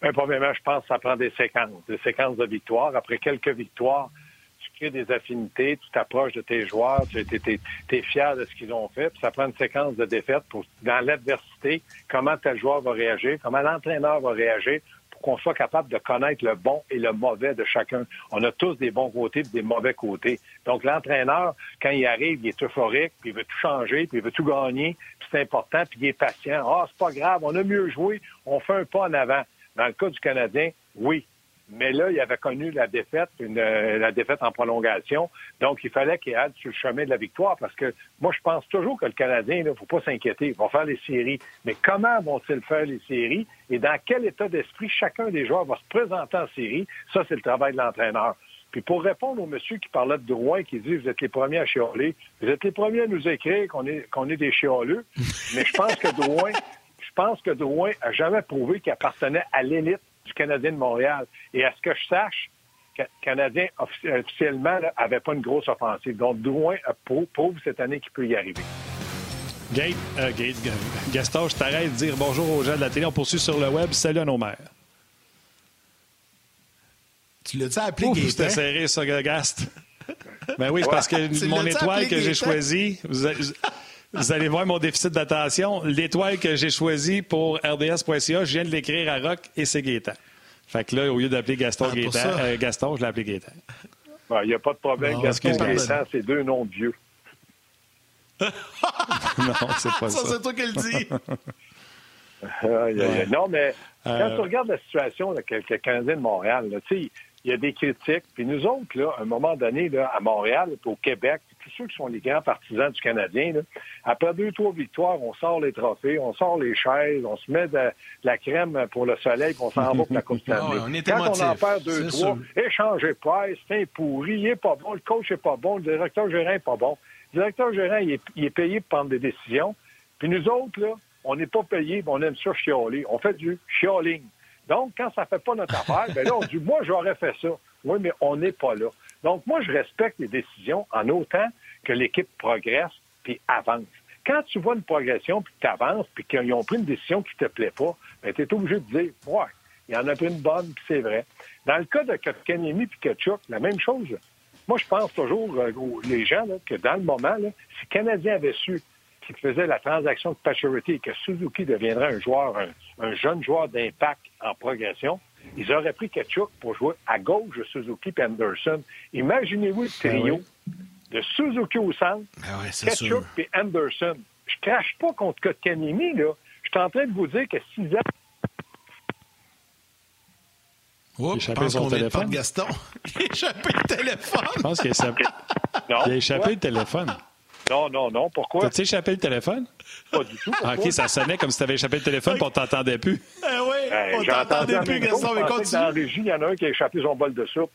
S7: Ben, premièrement, je pense que ça prend des séquences, des séquences de victoires. Après quelques victoires, tu crées des affinités, tu t'approches de tes joueurs, tu es, fier de ce qu'ils ont fait. Puis ça prend une séquence de défaites dans l'adversité, comment tel joueur va réagir, comment l'entraîneur va réagir qu'on soit capable de connaître le bon et le mauvais de chacun. On a tous des bons côtés et des mauvais côtés. Donc, l'entraîneur, quand il arrive, il est euphorique, puis il veut tout changer, puis il veut tout gagner, puis c'est important, puis il est patient. Ah, c'est pas grave, on a mieux joué, on fait un pas en avant. Dans le cas du Canadien, oui, mais là, il avait connu la défaite, une, euh, la défaite en prolongation. Donc, il fallait qu'il aille sur le chemin de la victoire parce que moi, je pense toujours que le Canadien, il ne faut pas s'inquiéter. Ils vont faire les séries. Mais comment vont-ils faire les séries et dans quel état d'esprit chacun des joueurs va se présenter en série? Ça, c'est le travail de l'entraîneur. Puis pour répondre au monsieur qui parlait de Drouin, qui dit Vous êtes les premiers à chialer, vous êtes les premiers à nous écrire qu'on est, qu'on est des chialeux. Mais je pense que Drouin, je pense que Drouin a jamais prouvé qu'il appartenait à l'élite du Canadien de Montréal. Et à ce que je sache, le Canadien officiellement n'avait pas une grosse offensive. Donc, Drouin prouve cette année qu'il peut y arriver.
S2: Gate, euh, Gate, Gaston, je t'arrête de dire bonjour aux gens de la télé. On poursuit sur le web. Salut à nos mères.
S1: Tu l'as-tu appelé Ouf,
S2: C'était serré, ça, Gast. ben oui, c'est parce que mon étoile que j'ai choisie, vous, allez voir mon déficit d'attention. L'étoile que j'ai choisie pour RDS.ca, je viens de l'écrire à Rock et c'est Gaétan. Fait que là, au lieu d'appeler Gaston ah, euh, Gaston, je l'ai appelé Gaétan.
S7: Il n'y a pas de problème. Gaston Gaétan, c'est deux noms de vieux.
S2: non, c'est pas ça.
S1: ça. c'est toi qui le dis.
S7: Non, mais quand euh, tu regardes la situation là, que, le Canadien de Montréal, il y a des critiques. Puis nous autres, là, à un moment donné, là, à Montréal, au Québec, tous ceux qui sont les grands partisans du Canadien, là, après deux, trois victoires, on sort les trophées, on sort les chaises, on se met de, la crème pour le soleil, puis on s'en va pour la Coupe Stanley. Quand on en perd deux, trois, échanger price, c'est un pourri, il est pas bon, le coach est pas bon, le directeur gérant est pas bon. Le directeur gérant, il est, payé pour prendre des décisions. Puis nous autres, là, on n'est pas payé, on aime ça chialer. On fait du chialing. Donc, quand ça ne fait pas notre affaire, ben là, on dit, moi, j'aurais fait ça. Oui, mais on n'est pas là. Donc, moi, je respecte les décisions en autant que l'équipe progresse puis avance. Quand tu vois une progression, puis tu avances, puis qu'ils ont pris une décision qui te plaît pas, ben, tu es obligé de dire, ouais, il y en a pris une bonne, puis c'est vrai. Dans le cas de Kotkaniemi puis Kachuk, la même chose. Moi, je pense toujours, euh, les gens, que dans le moment, si le Canadien avait su qu'il faisait la transaction de Paturity et que Suzuki deviendrait un joueur, un, jeune joueur d'impact en progression, ils auraient pris Kachuk pour jouer à gauche de Suzuki et Anderson. Imaginez-vous le ben trio de Suzuki au centre,
S1: ben
S7: Kachuk et Anderson. Je crache pas contre Kotkaniemi, là. Je suis en train de vous dire que six ans
S1: Oh, je pense qu'on téléphone. De Gaston. Il a échappé le téléphone.
S2: Je pense qu'il a échappé, il a échappé le téléphone.
S7: Non, non, non. Pourquoi?
S2: T'as-tu échappé le téléphone?
S7: Pas du tout.
S2: Ah, OK, ça sonnait comme si tu avais échappé le téléphone et on t'entendait plus.
S1: Eh oui, hey, on t'entendait plus, Gaston, mais continue.
S7: Dans la régie, il y en a un qui a échappé son bol de soupe.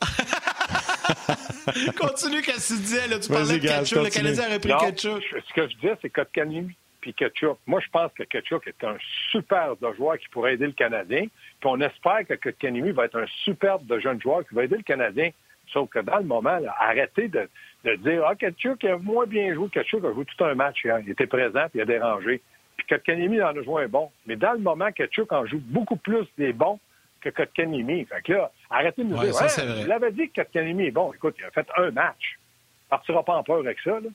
S1: continue, qu'est-ce que tu disais? Là, tu parlais de ketchup. Le Canadien aurait pris ketchup.
S7: Ce que je disais, c'est Kotkaniemi puis Ketchup. Moi, je pense que Ketchup est un super de joueur qui pourrait aider le Canadien. Puis on espère que Kotkaniemi va être un superbe de jeune joueur qui va aider le Canadien. Sauf que dans le moment, arrêtez de, dire Ah, Ketchuk a moins bien joué. Ketchuk a joué tout un match Il était présent puis il a dérangé. Puis Kotkaniemi en a joué un bon. Mais dans le moment, Ketchuk en joue beaucoup plus des bons que Kotkaniemi. Fait que là, arrêtez de nous dire ça, Vous l'avez dit que Kotkaniemi est bon. Écoute, il a fait un match. Il partira pas en peur avec ça. Là.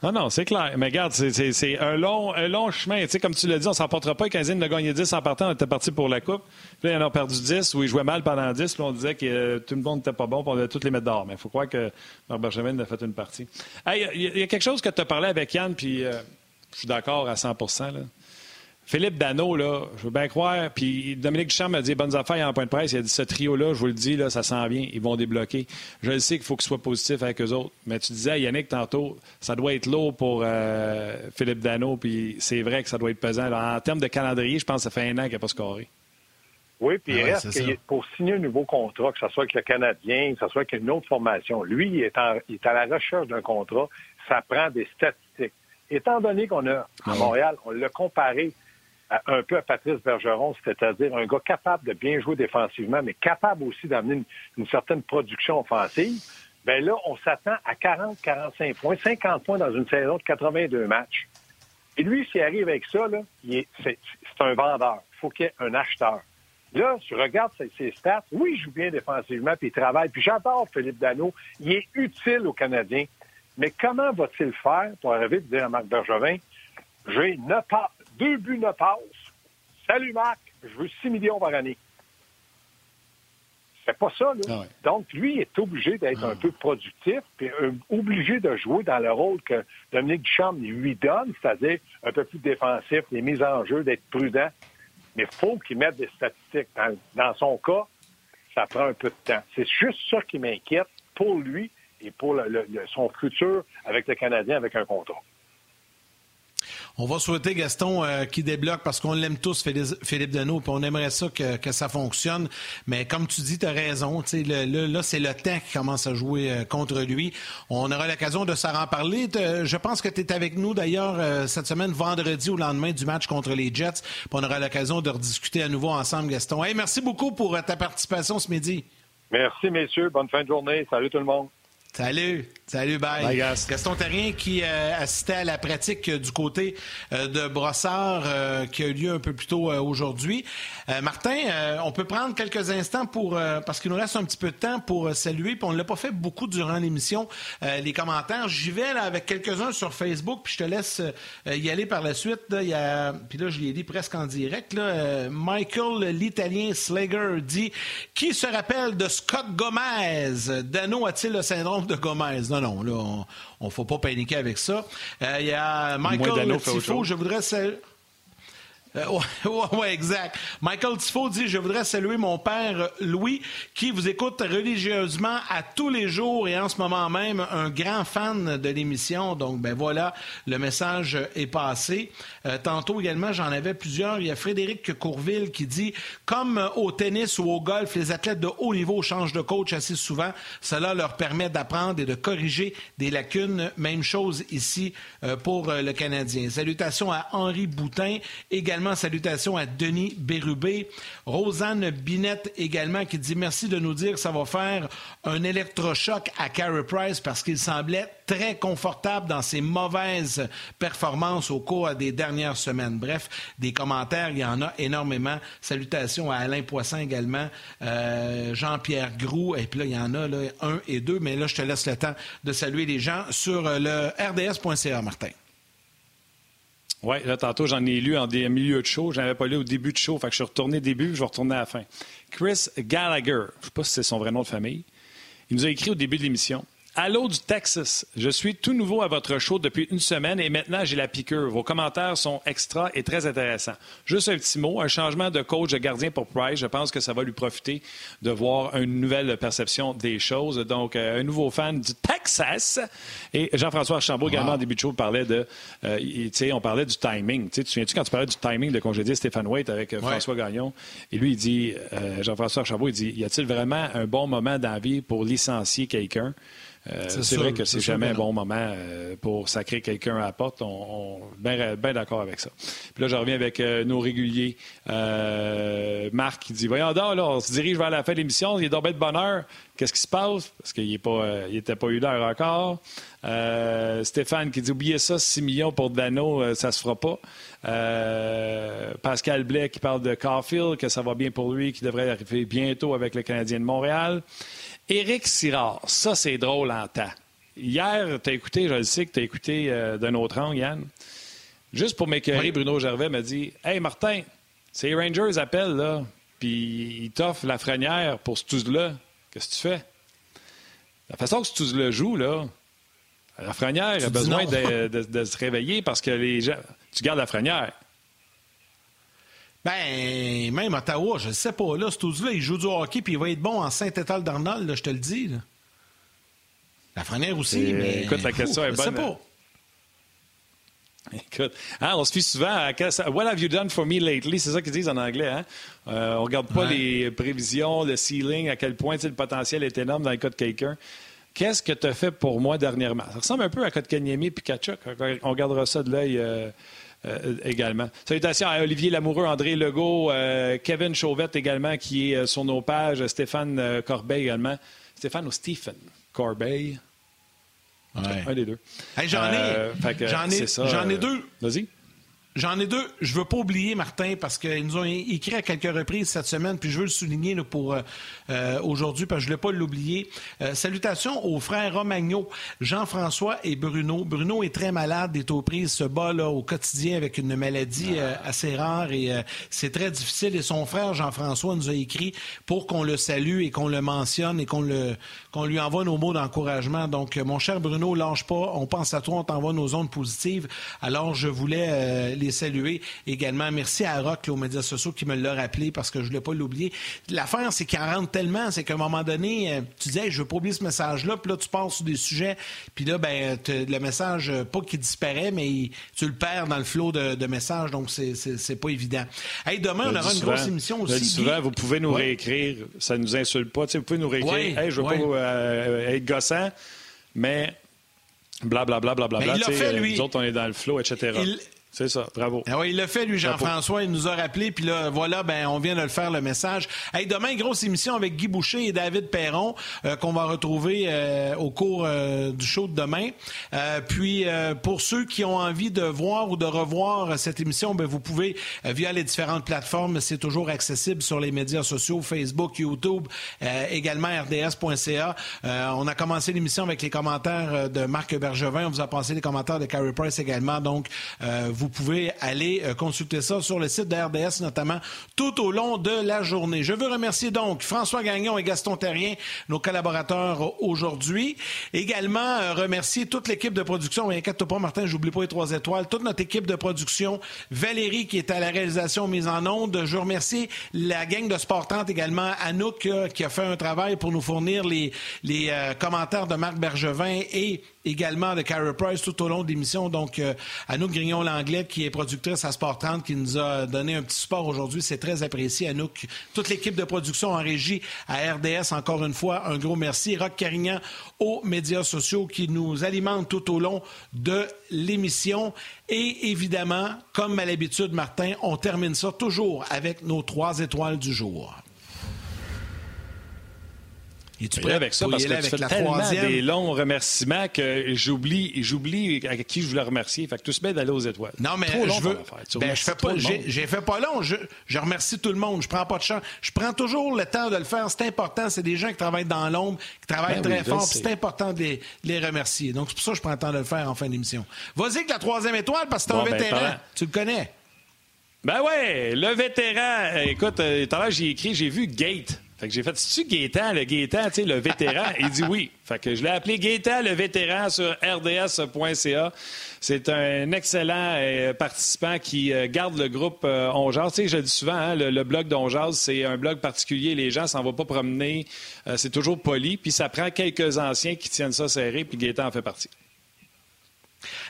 S2: Non, non, c'est clair. Mais regarde, c'est un long, un long chemin. Tu sais, comme tu l'as dit, on ne s'emportera pas. Canadien de gagné 10 en partant. On était parti pour la Coupe. Puis là, ils en ont perdu 10 où ils jouaient mal pendant 10. Puis on disait que euh, tout le monde n'était pas bon. Puis on devait tous les mettre dehors. Mais il faut croire que Marc Benjamin a fait une partie. Il y, a quelque chose que tu as parlé avec Yann, puis euh, je suis d'accord à 100% là. Philippe Dano, là, je veux bien croire. Puis Dominique Duchamp m'a dit bonnes affaires en point de presse. Il a dit ce trio-là, je vous le dis, là, ça sent bien. Ils vont débloquer. Je le sais qu'il faut qu'ils soient positifs avec eux autres. Mais tu disais à Yannick tantôt, ça doit être lourd pour euh, Philippe Dano. Puis c'est vrai que ça doit être pesant. en termes de calendrier, je pense que ça fait un an qu'il n'a pas scoré.
S7: Oui, puis il reste pour signer un nouveau contrat, que ce soit avec le Canadien, que ce soit avec une autre formation, lui, il est, il est à la recherche d'un contrat. Ça prend des statistiques. Étant donné qu'on a, à ah Montréal, on l'a comparé un peu à Patrice Bergeron, c'est-à-dire un gars capable de bien jouer défensivement, mais capable aussi d'amener une, certaine production offensive, bien là, on s'attend à 40, 45 points, 50 points dans une saison de 82 matchs. Et lui, s'il arrive avec ça, c'est un vendeur. Il faut qu'il y ait un acheteur. Là, je regarde ses, stats. Oui, il joue bien défensivement, puis il travaille. Puis j'adore Philippe Dano. Il est utile aux Canadiens. Mais comment va-t-il faire pour arriver à dire à Marc Bergevin, j'ai neuf pas deux buts, neuf passes. Salut Marc, je veux 6 millions par année. C'est pas ça, là. Ah Donc, lui, il est obligé d'être un ah. peu productif, puis euh, obligé de jouer dans le rôle que Dominique Duchamp lui donne, c'est-à-dire un peu plus défensif, les mises en jeu, d'être prudent. Mais il faut qu'il mette des statistiques. Dans, son cas, ça prend un peu de temps. C'est juste ça qui m'inquiète pour lui et pour son futur avec le Canadien avec un contrat.
S1: On va souhaiter, Gaston, euh, qui débloque parce qu'on l'aime tous, Philippe Deneau, puis on aimerait ça que, ça fonctionne. Mais comme tu dis, tu as raison. Le, là, c'est le temps qui commence à jouer euh, contre lui. On aura l'occasion de s'en reparler. Je pense que tu es avec nous, d'ailleurs, euh, cette semaine, vendredi, au lendemain du match contre les Jets. On aura l'occasion de rediscuter à nouveau ensemble, Gaston. Hey, merci beaucoup pour ta participation ce midi.
S7: Merci, messieurs. Bonne fin de journée. Salut tout le monde.
S1: Salut. Salut, bye. Gaston Terrien qui euh, assistait à la pratique du côté euh, de Brossard euh, qui a eu lieu un peu plus tôt aujourd'hui. Martin, on peut prendre quelques instants pour, parce qu'il nous reste un petit peu de temps pour saluer, puis on ne l'a pas fait beaucoup durant l'émission, les commentaires. J'y vais là, avec quelques-uns sur Facebook, puis je te laisse y aller par la suite. Là, y a, puis là, je l'ai dit presque en direct. Là, Michael, l'Italien Slager, dit « Qui se rappelle de Scott Gomez? Dano a-t-il le syndrome de Gomez? » non, là, on ne faut pas paniquer avec ça. Euh, il y a Michael Tifo, je voudrais euh, ouais, exact. Michael Tifo dit Je voudrais saluer mon père Louis, qui vous écoute religieusement à tous les jours et en ce moment même un grand fan de l'émission. Donc, ben voilà, le message est passé. Euh, tantôt également, j'en avais plusieurs. Il y a Frédéric Courville qui dit Comme au tennis ou au golf, les athlètes de haut niveau changent de coach assez souvent. Cela leur permet d'apprendre et de corriger des lacunes. Même chose ici euh, pour le Canadien. Salutations à Henri Boutin également Salutations à Denis Bérubé. Rosanne Binette également qui dit merci de nous dire que ça va faire un électrochoc à Carey Price parce qu'il semblait très confortable dans ses mauvaises performances au cours des dernières semaines. Bref, des commentaires, il y en a énormément. Salutations à Alain Poisson également, euh, Jean-Pierre Groux, et puis là, il y en a un et deux, mais là, je te laisse le temps de saluer les gens sur le rds.ca, Martin.
S2: Oui, là, tantôt, j'en ai lu en milieu de show. Je n'avais pas lu au début de show. Fait que je suis retourné début, je vais retourner à la fin. Chris Gallagher, je ne sais pas si c'est son vrai nom de famille, il nous a écrit au début de l'émission Allô du Texas. Je suis tout nouveau à votre show depuis une semaine et maintenant j'ai la piqûre. Vos commentaires sont extra et très intéressants. Juste un petit mot, un changement de coach de gardien pour Price. Je pense que ça va lui profiter de voir une nouvelle perception des choses. Donc, euh, un nouveau fan du Texas. Et Jean-François Archambault, également, en début de show, parlait de. Euh, sais, on parlait du timing. tu te souviens-tu quand tu parlais du timing de congédier Stéphane Waite avec euh, François Gagnon? Et lui, il dit, Jean-François Archambault, il dit Y a-t-il vraiment un bon moment dans la vie pour licencier quelqu'un? Euh, c'est vrai que c'est jamais un bon moment euh, pour sacrer quelqu'un à la porte. On, bien, d'accord avec ça. Puis là, je reviens avec euh, nos réguliers. Marc qui dit Voyons donc, là, on se dirige vers la fin de l'émission, il est tombé de bonheur. Qu'est-ce qui se passe? Parce qu'il n'était pas, pas eu l'heure encore. Stéphane qui dit Oubliez ça, 6 millions pour Dano, ça se fera pas. Pascal Blais qui parle de Caulfield, que ça va bien pour lui, qui devrait arriver bientôt avec le Canadien de Montréal. Éric Sirard, ça c'est drôle en temps. Hier, tu as écouté, je le sais que tu as écouté euh, d'un autre angle, Yann. Juste pour m'écœurer, Bruno Gervais m'a dit Hey Martin, ces Rangers appellent, là, puis ils t'offrent la frenière pour ce là Qu'est-ce que tu fais? La façon que ce là joue, là, la frenière a besoin de, se réveiller parce que les gens. Tu gardes la frenière.
S1: Ben, même Ottawa, je ne sais pas. Là, ce là il joue du hockey puis il va être bon en Saint-Étal d'Arnold, je te le dis. La Frenière aussi, mais.
S2: Écoute, la question est bonne. Je sais pas. Écoute, hein, on se fie souvent à What have you done for me lately? C'est ça qu'ils disent en anglais. Hein? Euh, on ne regarde pas les prévisions, le ceiling, à quel point le potentiel est énorme dans le cas de quelqu'un. Qu'est-ce que tu as fait pour moi dernièrement? Ça ressemble un peu à Kotkaniemi et Kachuk. On regardera ça de l'œil. Euh, euh, également. Salutations à Olivier Lamoureux, André Legault, euh, Kevin Chauvette également, qui est euh, sur nos pages, Stéphane Corbeil également. Stéphane ou Stephen Corbeil? Un des deux.
S1: j'en ai, j'en ai deux.
S2: Vas-y.
S1: J'en ai deux. Je veux pas oublier, Martin, parce qu'ils nous ont écrit à quelques reprises cette semaine, puis je veux le souligner pour euh, euh, aujourd'hui, parce que je ne voulais pas l'oublier. Euh, salutations aux frères Romagno, Jean-François et Bruno. Bruno est très malade, est aux prises, se bat là, au quotidien avec une maladie assez rare et c'est très difficile. Et son frère Jean-François nous a écrit pour qu'on le salue et qu'on le mentionne et qu'on le qu'on lui envoie nos mots d'encouragement. Donc, mon cher Bruno, lâche pas. On pense à toi, on t'envoie nos ondes positives. Alors, je voulais les saluer également. Merci à Rock, aux médias sociaux, qui me l'a rappelé parce que je ne voulais pas l'oublier. L'affaire, c'est qu'il rentre tellement, c'est qu'à un moment donné, euh, tu dis, je veux pas oublier ce message-là, puis là, tu passes sur des sujets, puis là, ben, le message, euh, pas qu'il disparaît, mais tu le perds dans le flot de, messages, donc c'est pas évident. Hey, demain, on aura une grosse émission aussi.
S2: souvent, vous pouvez nous réécrire, ça ne nous insulte pas. vous pouvez nous réécrire, hey, je veux pas euh, être gossant, mais blablabla, blablabla. Bla, bla, bla, il fait, lui. Nous autres, on est dans le flot, etc. C'est ça, bravo.
S1: Ah oui, il l'a fait, lui, Jean-François. Il nous a rappelé, puis là, voilà, ben, on vient de le faire, le message. Hey, demain, grosse émission avec Guy Boucher et David Perron, euh, qu'on va retrouver euh, au cours euh, du show de demain. puis, pour ceux qui ont envie de voir ou de revoir cette émission, ben, vous pouvez, via les différentes plateformes, c'est toujours accessible sur les médias sociaux, Facebook, YouTube, également rds.ca. on a commencé l'émission avec les commentaires de Marc Bergevin. On vous a passé les commentaires de Carrie Price également. Donc, vous pouvez aller euh, consulter ça sur le site de RDS, notamment tout au long de la journée. Je veux remercier donc François Gagnon et Gaston Terrien, nos collaborateurs aujourd'hui. Également, euh, remercier toute l'équipe de production. Inquiète pas, Martin, j'oublie pas les trois étoiles. Toute notre équipe de production. Valérie, qui est à la réalisation mise en onde. Je remercie la gang de Sport également. Anouk, euh, qui a fait un travail pour nous fournir les, les commentaires de Marc Bergevin et également de Carey Price tout au long de l'émission. Donc, euh, Anouk Grignon-Langlais, qui est productrice à Sport 30, qui nous a donné un petit support aujourd'hui. C'est très apprécié. Anouk, toute l'équipe de production en régie à RDS, encore une fois, un gros merci. Rock Carignan aux médias sociaux qui nous alimentent tout au long de l'émission. Et évidemment, comme à l'habitude, Martin, on termine ça toujours avec nos trois étoiles du jour.
S2: Es-tu prêt? avec ça? Parce que tu fais tellement troisième? des longs remerciements que j'oublie, j'oublie à qui je voulais remercier. Fait que tout se met d'aller aux étoiles.
S1: Non, mais je veux. Ben, je fais pas, j'ai, fait pas long. Je, je, remercie tout le monde. Je prends pas de chance. Je prends toujours le temps de le faire. C'est important. C'est des gens qui travaillent dans l'ombre, qui travaillent ben très fort. c'est important de les, remercier. Donc, c'est pour ça que je prends le temps de le faire en fin d'émission. Vas-y avec la troisième étoile parce que c'est un ben, vétéran. tu le connais.
S2: Ben ouais, le vétéran. Écoute, euh, tout à l'heure, j'ai écrit, j'ai vu Gate. Fait que j'ai fait, c'est-tu Gaétan, le Gaétan, tu sais, le vétéran? Il dit oui. Fait que je l'ai appelé Gaétan, le vétéran, sur rds.ca. C'est un excellent euh, participant qui euh, garde le groupe euh, Tu sais, je dis souvent, hein, le, blog d'On c'est un blog particulier. Les gens s'en vont pas promener. c'est toujours poli. Puis ça prend quelques anciens qui tiennent ça serré, puis Gaétan en fait partie.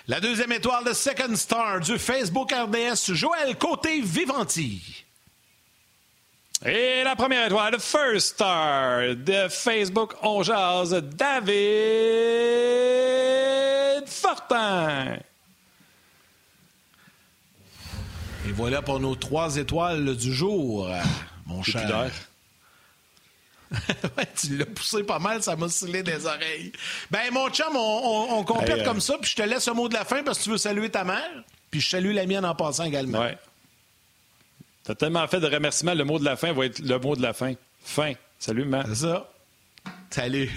S1: La deuxième étoile de Second Star du Facebook RDS, Joël Côté-Vivanti.
S2: Et la première étoile, le First Star de Facebook On Jazz, David Fortin.
S1: Et voilà pour nos trois étoiles du jour, mon cher. ouais, tu l'as poussé pas mal, ça m'a scellé des oreilles. Ben, mon chum, on, complète comme ça, puis je te laisse un mot de la fin parce que tu veux saluer ta mère, puis je salue la mienne en passant également.
S2: Ouais. T'as tellement fait de remerciements, le mot de la fin va être le mot de la fin. Fin. Salut, man.
S1: C'est ça. Salut.